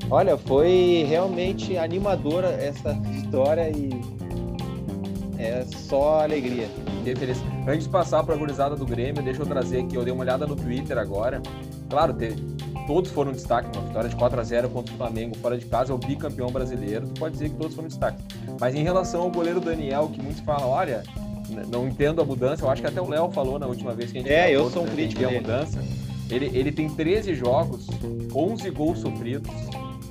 olha, foi realmente animadora essa vitória e é só alegria. Fiquei feliz. Antes de passar para a gurizada do Grêmio, deixa eu trazer aqui, eu dei uma olhada no Twitter agora. Claro, teve, todos foram destaque, uma vitória de 4 a 0 contra o Flamengo fora de casa, é o bicampeão brasileiro, tu pode dizer que todos foram destaque. Mas em relação ao goleiro Daniel, que muitos falam, olha, não entendo a mudança. Eu acho que até o Léo falou na última vez que a gente É, eu sou um crítico a mudança. Ele, ele tem 13 jogos, 11 gols sofridos,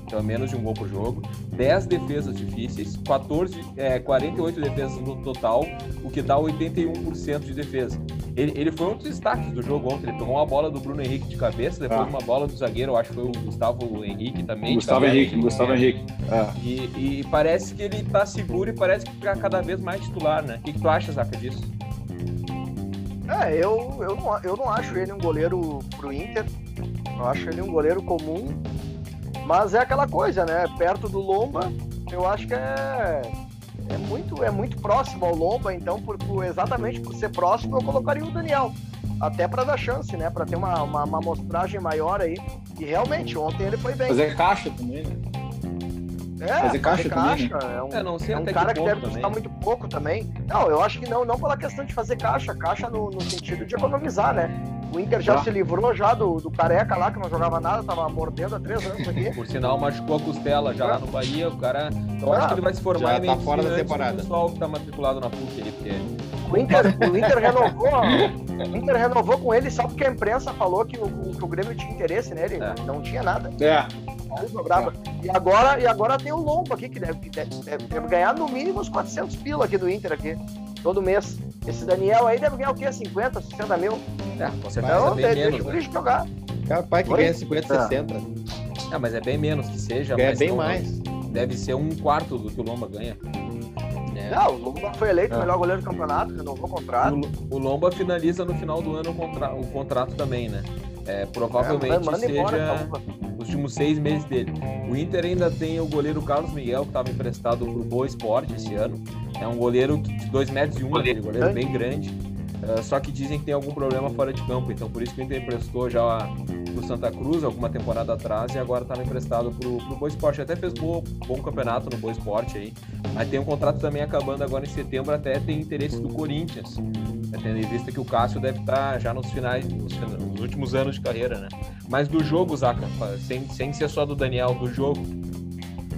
então menos de um gol por jogo, 10 defesas difíceis, 14, é, 48 defesas no total, o que dá 81% de defesa. Ele, ele foi um dos destaques do jogo ontem. Ele pegou uma bola do Bruno Henrique de cabeça, depois ah. uma bola do zagueiro, eu acho que foi o Gustavo Henrique também. Gustavo Henrique, Gustavo é. Henrique. Ah. E, e, parece que ele tá seguro e parece que fica cada vez mais titular, né? O que, que tu acha, Zaca, disso? É, eu, eu, não, eu não acho ele um goleiro pro Inter. Eu acho ele um goleiro comum. Mas é aquela coisa, né? Perto do Lomba, eu acho que é é muito, é muito próximo ao Lomba, então por, por, exatamente por ser próximo eu colocaria o Daniel. Até para dar chance, né? Para ter uma, uma, uma amostragem maior aí. E realmente, ontem ele foi bem. Fazer caixa também, né? É, fazer caixa, caixa também, né? é um, é, não sei é um cara que, que deve também. custar muito pouco também. Não, eu acho que não, não pela questão de fazer caixa, caixa no, no sentido de economizar, né? O Inter já se livrou já do, do careca lá, que não jogava nada, tava mordendo há três anos aqui. Por sinal, machucou a costela já lá no Bahia. O cara. Eu acho que ele vai se formar em tá fora da temporada. O pessoal que tá matriculado na PUC ali, porque. O Inter, o Inter renovou, o Inter renovou com ele só porque a imprensa falou que o, que o Grêmio tinha interesse nele. É. Não tinha nada. É. E agora, e agora tem o Lombo aqui, que deve, deve, deve, ganhar no mínimo uns 400 pila aqui do Inter aqui, todo mês. Esse Daniel aí deve ganhar o quê? 50, 60 mil? É, com certeza então, é bem deixa, menos, né? jogar. Capaz que Oi? ganha 50, ah. 60. É, mas é bem menos que seja. Ganha bem mais. Deve ser um quarto do que o Lomba ganha. É. Não, o Lomba foi eleito o é. melhor goleiro do campeonato, renovou o contrato. O, o Lomba finaliza no final do ano o, contra, o contrato também, né? É, provavelmente é, seja embora, os últimos seis meses dele. O Inter ainda tem o goleiro Carlos Miguel, que estava emprestado para o Boa Esporte esse ano. É um goleiro de 2 metros e um, goleiro, goleiro bem grande. Uh, só que dizem que tem algum problema fora de campo, então por isso que o Inter emprestou já pro Santa Cruz alguma temporada atrás e agora tá emprestado pro, pro Boa Esporte. Até fez bom, bom campeonato no Boa Esporte aí. Mas tem um contrato também acabando agora em setembro, até tem interesse do Corinthians. Tendo em vista que o Cássio deve estar tá já nos finais, nos, nos, últimos anos de carreira, né? Mas do jogo, Zaca, sem, sem ser só do Daniel, do jogo.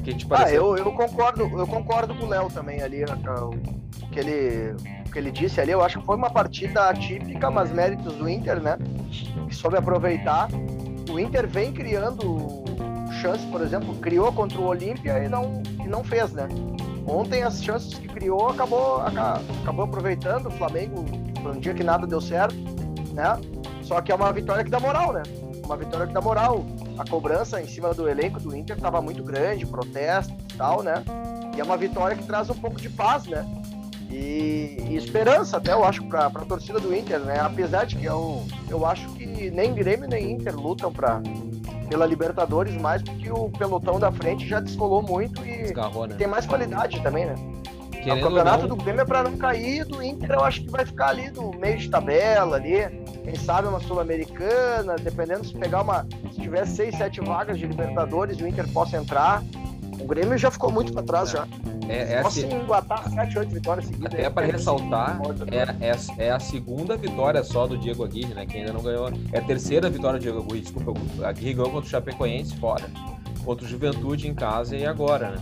Que te Ah, eu, eu concordo, eu concordo com o Léo também ali, o que ele que ele disse ali, eu acho que foi uma partida atípica, mas méritos do Inter, né? Que soube aproveitar. O Inter vem criando chances, por exemplo, criou contra o Olímpia e não, e não fez, né? Ontem as chances que criou acabou, acabou aproveitando. O Flamengo um dia que nada deu certo, né? Só que é uma vitória que dá moral, né? Uma vitória que dá moral. A cobrança em cima do elenco do Inter estava muito grande, protesto e tal, né? E é uma vitória que traz um pouco de paz, né? E, e, esperança até, eu acho, para a torcida do Inter, né? Apesar de que eu, eu acho que nem Grêmio nem Inter lutam pra, pela Libertadores mais, porque o pelotão da frente já descolou muito e, Desgarrou, né? tem mais qualidade também, né? Querendo o campeonato não... do Grêmio é para não cair, do Inter eu acho que vai ficar ali no meio de tabela ali, quem sabe uma Sul-Americana, dependendo se pegar uma, se tiver seis, sete vagas de Libertadores, o Inter possa entrar. O Grêmio já ficou muito para trás é. já. É, é assim, enguatar 7, 8 vitórias seguidas. Até para ressaltar, é, é, é, a segunda vitória só do Diego Aguirre, né? Que ainda não ganhou. É a terceira vitória do Diego Aguirre. Desculpa, a Aguirre ganhou contra o Chapecoense fora. Contra o Juventude em casa e agora, né?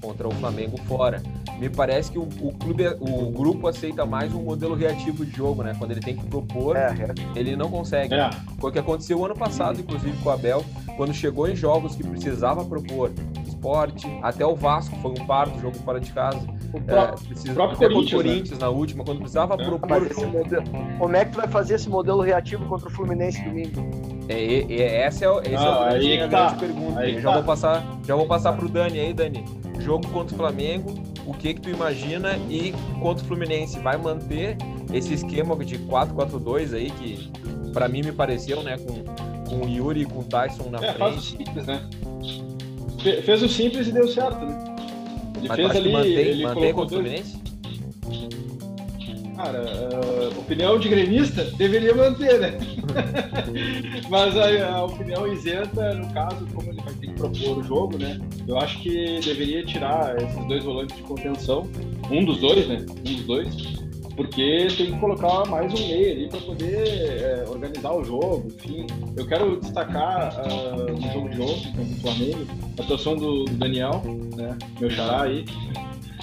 Contra o Flamengo fora. Me parece que o, o, clube, o grupo aceita mais um modelo reativo de jogo, né? Quando ele tem que propor, é, é. ele não consegue. É. Foi o que aconteceu ano passado, inclusive, com o Abel, quando chegou em jogos que precisava propor esporte, até o Vasco foi um parto, jogo fora de casa. O, pró é, precisa, próprio Corinthians, o Corinthians né? na última, quando precisava é. propor. Modelo, como é que tu vai fazer esse modelo reativo contra o Fluminense domingo? É, é, essa é, esse ah, é o grande, a tá. grande pergunta. Aí já, tá. vou passar, já vou passar pro Dani aí, Dani. Jogo contra o Flamengo, o que que tu imagina e contra o Fluminense vai manter esse esquema de 4-4-2 aí que para mim me pareceu, né, com, com o Yuri e com o Tyson na é, frente. Faz simples, né? fez o simples e deu certo, né? Ele Mas fez ali. Mantém, ele mantém colocou o Fluminense? Cara, uh, opinião de gremista deveria manter, né? Mas a, a, opinião isenta, no caso, como ele vai propor o jogo, né? Eu acho que deveria tirar esses dois volantes de contenção. Um dos dois, né? Um dos dois porque tem que colocar mais um meio ali para poder é, organizar o jogo, enfim. Eu quero destacar uh, no jogo de ontem contra o Flamengo, a atuação do, do Daniel, né, meu xará aí.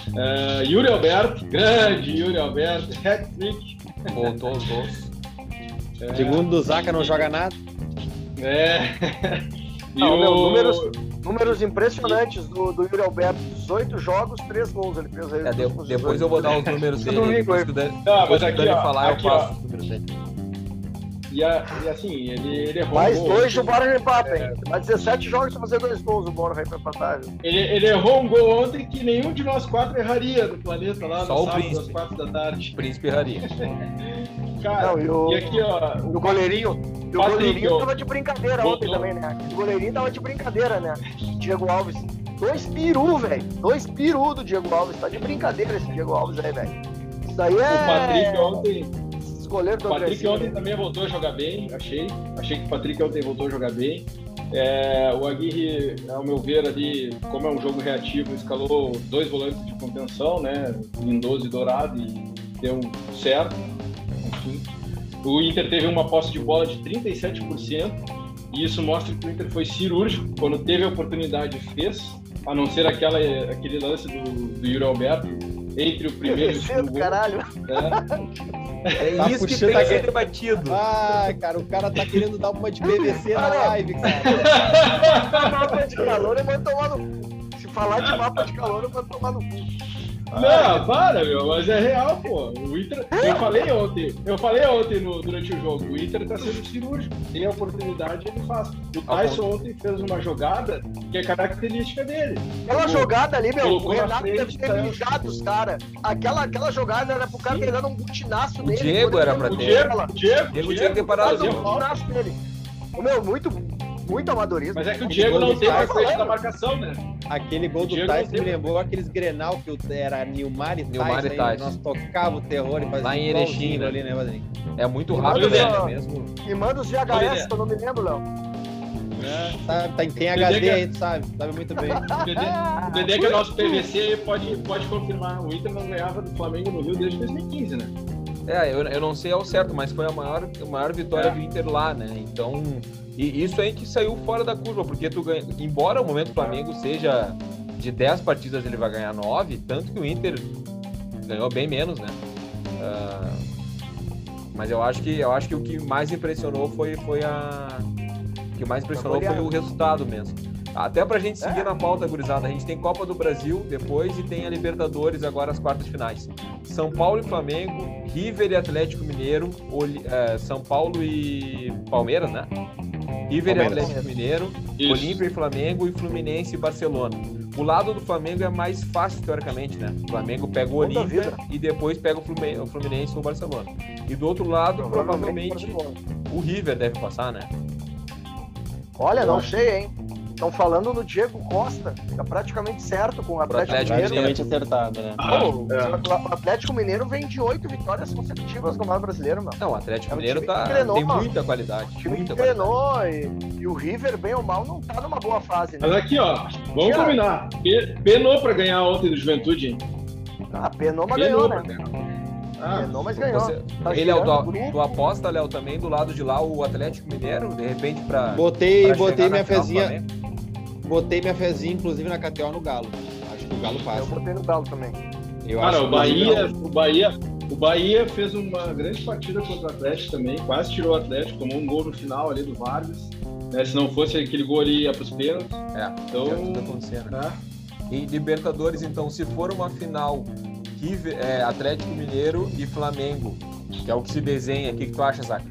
Uh, Yuri Alberto, grande Yuri Alberto, hat-trick. Voltou os gols. É. Segundo o Zaca, não joga nada. É. E não, o... meu, números, números impressionantes do, do Yuri Alberto. 18 jogos, 3 gols ele fez aí. É, de, depois eu vou dar os números dele. Domingo, depois que o Dani, ah, mas aqui, ó, falar, aqui, eu passo os números dele. E, a, e, assim, ele, ele errou. Mais um gol, dois o Borja empata, é... hein? Mais 17 jogos pra fazer dois gols o Borja pra empatar. Ele, ele errou um gol ontem que nenhum de nós quatro erraria no planeta lá Só no o sábado, príncipe. às quatro da tarde. O príncipe erraria. Cara, Não, e, o, e aqui, ó. O, o goleirinho. E o goleirinho tava de brincadeira Voltou. ontem também, né? O goleirinho tava de brincadeira, né? Diego Alves. Dois peru, velho. Dois peru do Diego Alves. Tá de brincadeira esse Diego Alves aí, velho. Isso daí é. O Patrick ontem goleiro do O Patrick ontem também voltou a jogar bem, achei. Achei que o Patrick ontem voltou a jogar bem. É, o Aguirre, ao meu ver, ali, como é um jogo reativo, escalou dois volantes de contenção, né? Lindoso e Dourado, e deu certo. Enfim. O Inter teve uma posse de bola de 37%, e isso mostra que o Inter foi cirúrgico. Quando teve a oportunidade, fez, a não ser aquela, aquele lance do, do Yuri Alberto, entre o primeiro e o segundo gol. Caralho. É, é tá isso que tem que ser debatido. Ai, cara, o cara tá querendo dar uma de BBC na live, cara. mapa de calor eu vou tomar no Se falar de mapa de calor, eu vou tomar no cu. Não, para, meu, mas é real, pô. O Inter. Eu falei ontem, eu falei ontem no, durante o jogo, o Inter tá sendo cirúrgico. Tem a oportunidade, ele faz. O Tyson ontem fez uma jogada que é característica dele. Aquela jogada ali, meu, o Renato frente, deve ter tá... mijado os caras. Aquela, aquela jogada era pro cara ter dado um butinaço nele. O Diego era pra ter. O Diego, Diego, Diego, Diego, Diego um butinaço nele. Meu, muito muito amadorismo. Mas é que o Diego não tem Tá frequência da marcação, né? Aquele gol do Tyson me lembrou aqueles Grenal que era Nilmar e Nilmar e Tyson. Tyson. Nós tocava o terror e fazia Lá em Erechim, né? ali, né, Padrinho? É muito E rápido, né? Mesmo. Me manda os VHS, que eu não me lembro, Léo. É, sabe, tem, tem HD que- aí, tu sabe, sabe muito bem. O Dedê que é nosso PVC pode, pode confirmar. O Inter não ganhava do Flamengo no Rio desde 2015, né? É, eu, eu não sei ao certo, mas foi a maior, a maior vitória É. do Inter lá, né? Então, e isso aí que saiu fora da curva, porque tu ganha, embora o momento do Flamengo seja de 10 partidas ele vai ganhar 9, tanto que o Inter ganhou bem menos, né? Ah, mas eu acho que eu acho que o que mais impressionou foi foi a o que mais impressionou foi o resultado mesmo. Até pra gente seguir É. na pauta, gurizada, a gente tem Copa do Brasil depois e tem a Libertadores agora as quartas finais. São Paulo e Flamengo, River e Atlético Mineiro, Oli- eh, São Paulo e Palmeiras, né? River Palmeiras. e Atlético Mineiro, Isso. Olímpia e Flamengo e Fluminense e Barcelona. O lado do Flamengo é mais fácil, teoricamente, né? O Flamengo pega o Olímpia e depois pega o Fluminense, o Fluminense ou o Barcelona. E do outro lado, provavelmente, o River deve passar, né? Olha, não sei, hein? Estão falando no Diego Costa. Tá praticamente certo com o Atlético, Atlético Mineiro. Praticamente acertado, né? Pô, É. o Atlético Mineiro vem de oito vitórias consecutivas no Campeonato Brasileiro, meu. Não, o Atlético É um Mineiro tá, tem mano. muita qualidade. O time muita qualidade. treinou e, e o River, bem ou mal, não tá numa boa fase, né? Mas aqui, ó, vamos combinar. Pe- Penou pra ganhar ontem do Juventude, hein? Ah, penou, mas Penou ganhou, né? ganhar. Ah, Penou, mas ganhou. Você, Tá ele é o girando o tu, grupo. tu aposta, Léo, também do lado de lá o Atlético Mineiro, de repente, pra. Botei, pra botei minha do fezinha, Flamengo? Botei minha fezinha, inclusive, na KTO no Galo. Acho que o Galo Eu passa. botei no Galo também. Eu Cara, acho o que Bahia, o Bahia, o Bahia fez uma grande partida contra o Atlético também, quase tirou o Atlético, tomou um gol no final ali do Vargas. Né? Se não fosse aquele gol ali ia pros pênaltis. É, Então, já tudo acontecendo. né? E Libertadores, então, se for uma final River, é, Atlético Mineiro e Flamengo, que é o que se desenha, o que, que tu acha, Zac?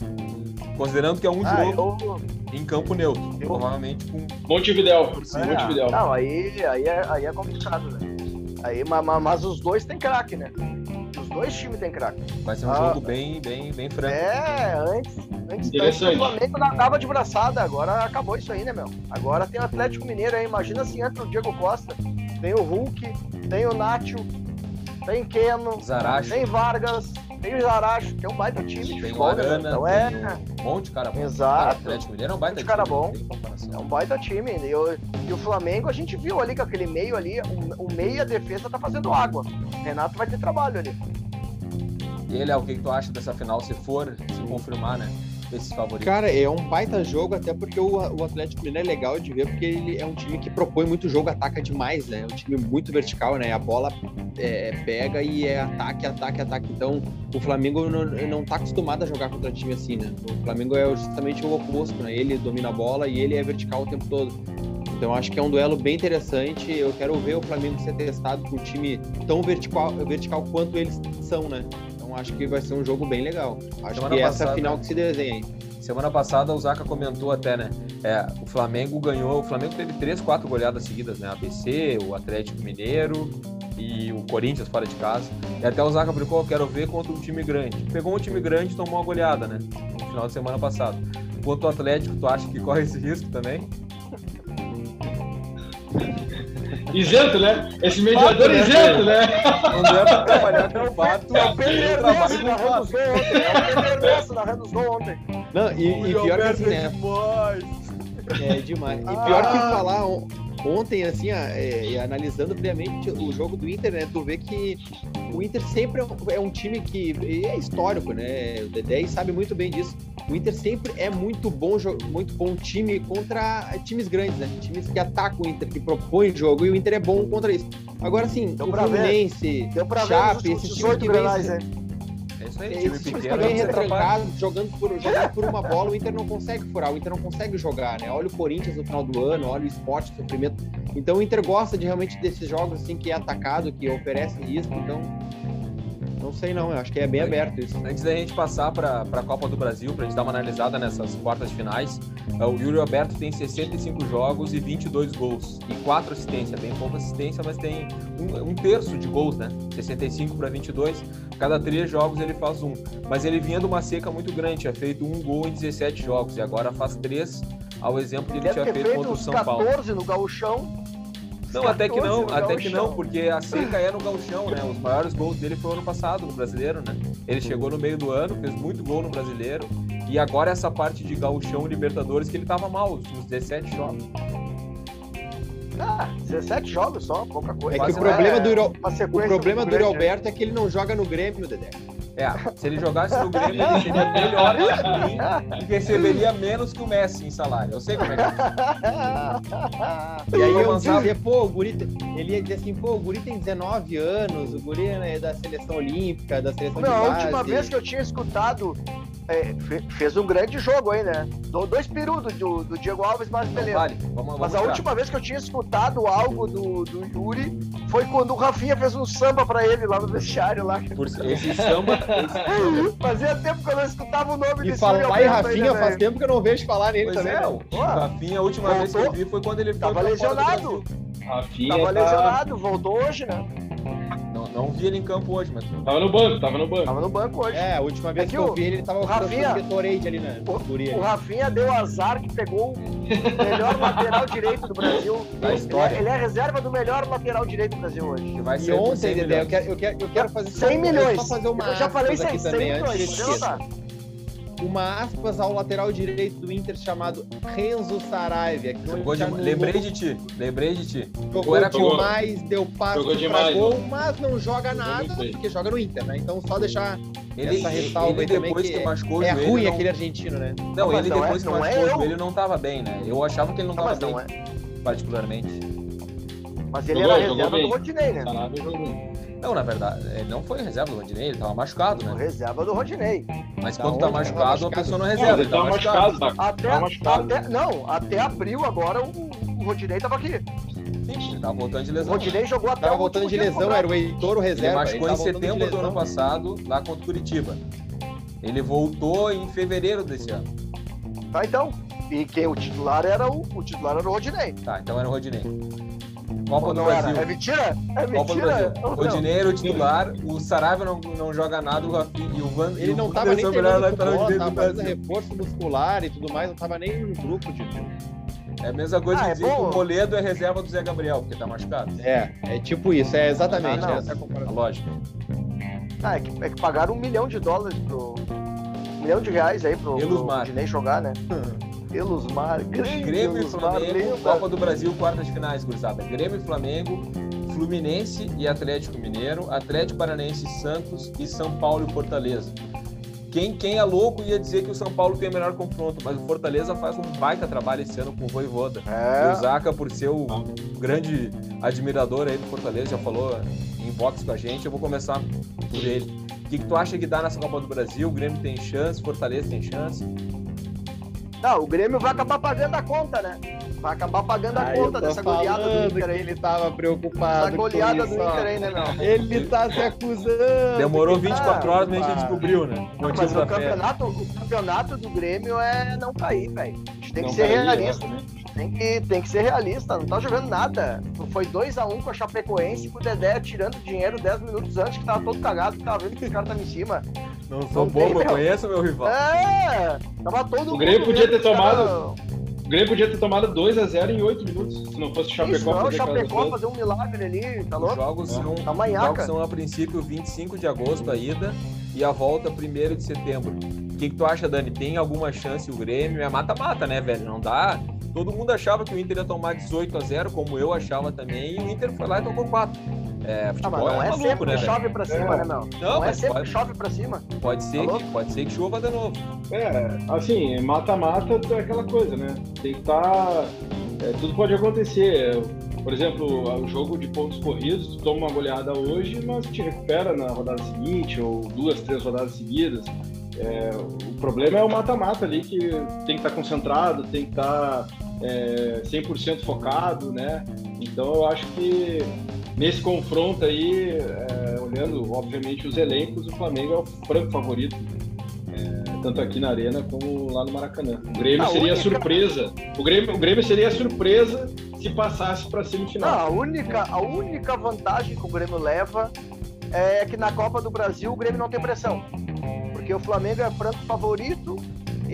Considerando que é um Ah, jogo eu, em campo neutro, eu- provavelmente com. Montevidéu, Torcida. Montevidéu. Não, aí, aí, é, aí é complicado, né? Aí, mas, mas- mas os dois têm craque, né? Os dois times têm craque. Vai ser um Ah. jogo bem, bem, bem franco. É, antes, antes, Interessante. o Flamengo nadava de braçada, agora acabou isso aí, né, meu? Agora tem o Atlético Mineiro aí, imagina se entra o Diego Costa, tem o Hulk, tem o Nacho, tem Keno, Zaracho, tem Vargas, tem o Zaracho, que é um baita time de tem o futebol, né? Arana, Então é, um monte de cara bom. Cara, o exato. Atlético Mineiro é um baita Monte de cara time, bom. É um baita time. E o, e o Flamengo, a gente viu ali que aquele meio ali, o, o meio e a defesa tá fazendo água. O Renato vai ter trabalho ali. E ele, é o que, que tu acha dessa final, se for, se confirmar, né? Desses favoritos. Cara, é um baita jogo, até porque o, o Atlético Mineiro é legal de ver, porque ele é um time que propõe muito jogo, ataca demais, né? É um time muito vertical, né? A bola é, pega e é ataque, ataque, ataque. Então, o Flamengo não, não tá acostumado a jogar contra time assim, né? O Flamengo é justamente o oposto, né? Ele domina a bola e ele é vertical o tempo todo. Então, acho que é um duelo bem interessante. Eu quero ver o Flamengo ser testado com um time tão vertical, vertical quanto eles são, né? Então, acho que vai ser um jogo bem legal. Acho Semana que essa é passada- a final que se desenha. hein? Semana passada o Zaka comentou até, né? É, o Flamengo ganhou. O Flamengo teve três, quatro goleadas seguidas, né? ABC, o Atlético Mineiro e o Corinthians fora de casa. E até o Zaka brincou, quero ver contra um time grande. Pegou um time grande e tomou uma goleada, né? No final de semana passado. Quanto o Atlético, tu acha que corre esse risco também? Isento, né? Esse mediador né, isento, né? Não deve trabalhar com o fato. É o Pedro Ernesto narrando os gols ontem. É o Pedro Ernesto narrando os gols ontem. Não, e, e pior que assim, né? É demais. E pior que falar on- ontem, assim, é, analisando friamente o jogo do Inter, né? Tu vê que o Inter sempre é um- é time que é histórico, né? O Dedé sabe muito bem disso. O Inter sempre é muito bom, muito bom time contra times grandes, né? Times que atacam o Inter, que propõem jogo, e o Inter é bom contra isso. Agora, Deu o pra ver. Fluminense, Deu pra ver Chape, nos esses times 18 que hein? É isso aí, é, time pequeno. atrapalha. retrancados, jogando por, jogando por uma bola, o Inter não consegue furar, o Inter não consegue jogar, né? Olha o Corinthians no final do ano, olha o esporte, o sofrimento. Então o Inter gosta de realmente desses jogos assim que é atacado, que oferece risco, então. Não sei não, eu acho que é bem aberto isso. Antes da gente passar para a Copa do Brasil, para a gente dar uma analisada nessas quartas de finais, é, o Yuri Alberto tem 65 jogos e 22 gols e 4 assistências. Bem pouca assistência, mas tem um, um terço de gols, né? 65 para 22. Cada três jogos ele faz um. Mas ele vinha de uma seca muito grande, tinha feito um gol em 17 jogos e agora faz três ao exemplo que ele Deve tinha feito feito contra o São Paulo. 14 no gauchão. Não, até que 14 não, até que não, porque a seca é no gauchão, né? Os maiores gols dele foi ano passado no brasileiro, né? Ele chegou no meio do ano, fez muito gol no brasileiro, e agora essa parte de gauchão e Libertadores que ele tava mal, os últimos 17 jogos. Ah, 17 jogos só, pouca coisa. É que o problema não do Iro- O problema do grande, Roberto é que ele não joga no Grêmio, Dedé. É, se ele jogasse no Grêmio, ele seria melhor que o mim e receberia menos que o Messi em salário. Eu sei como é que é. E aí eu Avançava. dizia, pô, o guri. Ele ia dizer assim, pô, o guri tem 19 anos, o guri é da seleção olímpica, da seleção Não, de a base. última vez que eu tinha escutado, fez um grande jogo aí, né? Do- Dois períodos do, do Diego Alves, mas beleza. Vale, vamos, Mas vamos a tirar. última vez que eu tinha escutado algo do, do Yuri foi quando o Rafinha fez um samba pra ele lá no vestiário lá. Por esse samba, esse- Fazia tempo que eu não escutava o nome E desse falar Yuri Rafinha, né, faz velho? tempo que eu não vejo falar nele Pois também. é, né? o Ó, Rafinha, a última vez que eu voltou. vi foi quando ele Tava lesionado. Rafinha Tava tá- lesionado, voltou hoje, né? Não, vi ele em campo hoje, mas Tava no banco, tava no banco. Tava no banco hoje. É, a última vez É que, que eu vi ele, ele tava o Rafinha- o Gatorade ali, né? O, o. Rafinha deu azar que pegou o melhor lateral direito do Brasil. Da Ele história. é, ele é reserva do melhor lateral direito do Brasil hoje. que vai E ser ontem, 100 Dedé, eu milhões. quero, eu, quero, eu quero fazer 100 milhões. Só fazer uma eu já falei aspas 100, aqui 100 também, antes Uma aspas ao lateral direito do Inter chamado Renzo Saravia. Que Jogou de- Lembrei de ti, lembrei de ti. Jogou Era demais, deu passo Jogou pra demais, gol, mas não joga nada, porque joga no Inter, né? Então só deixar Ele, essa ressalva ele aí também depois que que, machucou o é joelho, ruim não... aquele argentino, né? Não, Mas ele não é- depois que não é machucou o eu. joelho não tava bem, né? Eu achava que ele não Não, tava mas bem, não é. particularmente. Mas ele Jogou, era jogou reserva bem. do Rodinei, né? Sarabia jogou. Não, na verdade, ele não foi reserva do Rodinei, ele tava machucado, né? Reserva do Rodinei. Mas Da quando tá ele tava machucado, a machucado? pessoa não Pô, reserva. ele tava machucado, tá? Até, Tava machucado. até, não, até abril agora o, o Rodinei tava aqui. Sim, ele tava voltando de O lesão. Rodinei jogou até Tava o voltando de lesão, era o Heitor o Ele reserva. machucou ele em setembro do ano passado, lá contra o Curitiba. Ele voltou em fevereiro desse ano. Tá, então. E quem o titular era o, o titular era o Rodinei. Tá, então era o Rodinei. Copa do não Brasil. era? É mentira? É Copa do mentira? Brasil. O era o titular, o Saravia não, não joga nada, o Rafinha e o Van. Ele não tava nem melhor lateral direito do Brasil. reforço muscular e tudo mais, não tava nem no grupo de É a mesma coisa Ah, de é dizer que o Moledo é reserva do Zé Gabriel, porque tá machucado. É, é tipo isso, é exatamente Ah, não. essa é a lógica. Ah, é que, é que pagaram um milhão de dólares pro. Um milhão de reais aí pro, Pelos pro mar. Rodinei jogar, né? Pelos mar. Grande Grêmio e Elusmar, Flamengo, lembra? Copa do Brasil, quartas de finais, gurizada. Grêmio e Flamengo, Fluminense e Atlético Mineiro, Atlético Paranaense e Santos e São Paulo e Fortaleza. Quem, quem é louco ia dizer que o São Paulo tem o melhor confronto, mas o Fortaleza faz um baita trabalho esse ano com o Voivoda. E o É, Zaca, por ser o grande admirador aí do Fortaleza, já falou em box com a gente, eu vou começar por ele. O que, que tu acha que dá nessa Copa do Brasil? O Grêmio tem chance, Fortaleza tem chance? Não, o Grêmio vai acabar pagando a conta, né? Vai acabar pagando a Ah, conta dessa goleada do Inter que aí. ele tava preocupado Essa goleada com do. Inter aí, né, meu? Ele tá se acusando. Demorou que tá 24 horas, mas a gente descobriu, né? Motivo Mas o campeonato, o campeonato do Grêmio é não cair, velho. A gente tem que Não ser caía, realista. né? Tem que, tem que ser realista, não tá jogando nada. Foi 2x1 com a Chapecoense, com o Dedé tirando dinheiro 10 minutos antes, que tava todo cagado, que tava vendo que os caras estavam em cima. Não sou Não bobo, tem, eu conheço meu rival. É! Tava todo O Grêmio mundo podia ter os caras- O Grêmio podia ter tomado 2x0 em 8 minutos, se não fosse o Chapecó Isso, não, o Chapecó fazer um milagre ali, tá Os louco? jogos são, Tá os jogos são a princípio 25 de agosto a ida e a volta 1 de setembro. O que, que tu acha, Dani? Tem alguma chance o Grêmio? É mata-mata, né, velho? Não dá. Todo mundo achava que o Inter ia tomar 18 a 0 como eu achava também, e o Inter foi lá e tomou 4. É, Ah, futebol mas não é é maluco, sempre né, chove pra cima, É. né, meu? Não, Não, é sempre pode- que chove pra cima. Pode ser, Alô? que, pode ser que chova de novo. É, assim, mata-mata é aquela coisa, né? Tem que estar. tudo pode acontecer. Por exemplo, o jogo de pontos corridos, tu toma uma goleada hoje, mas te recupera na rodada seguinte, ou duas, três rodadas seguidas. É, o problema é o mata-mata ali, que tem que estar concentrado, tem que estar é, 100% focado, né? Então eu acho que nesse confronto aí, é, olhando obviamente os elencos, o Flamengo é o franco favorito tanto aqui na Arena como lá no Maracanã. O Grêmio A seria a única- surpresa. O Grêmio, o Grêmio seria surpresa se passasse para Não, semifinal. a única, a única vantagem que o Grêmio leva é que na Copa do Brasil o Grêmio não tem pressão. Porque o Flamengo é franco favorito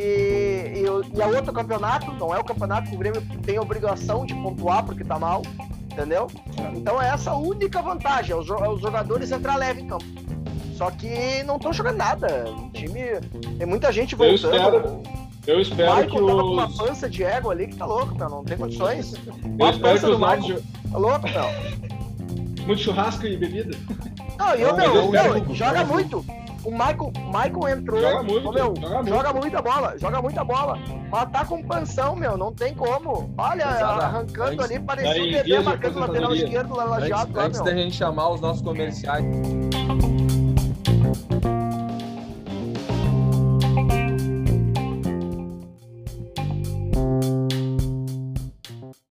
e, e o- e é outro campeonato, não é o campeonato que o Grêmio tem obrigação de pontuar porque tá mal, entendeu? Então é essa a única vantagem, é os, é os jogadores entrar leve em campo. Só que não estão jogando nada. O time. Tem muita gente Eu voltando. espero, eu o espero Michael que tava com uma pança de ego ali que tá louco, meu. Não tem condições. Eu Uma espero pança que os. Michael. jo- Tá louco, meu. Muito churrasco e bebida. Não, e eu, Não, meu, eu meu, joga eu muito. O Michael, Michael entrou. Joga muito, ô, meu, joga muito. joga muita bola, joga muita bola. Mas tá com pansão, meu, não tem como. Olha, Exato. arrancando Antes- ali, parecia o de marcando o lateral esquerdo lá Antes, lajeado lá, antes da gente chamar os nossos comerciais.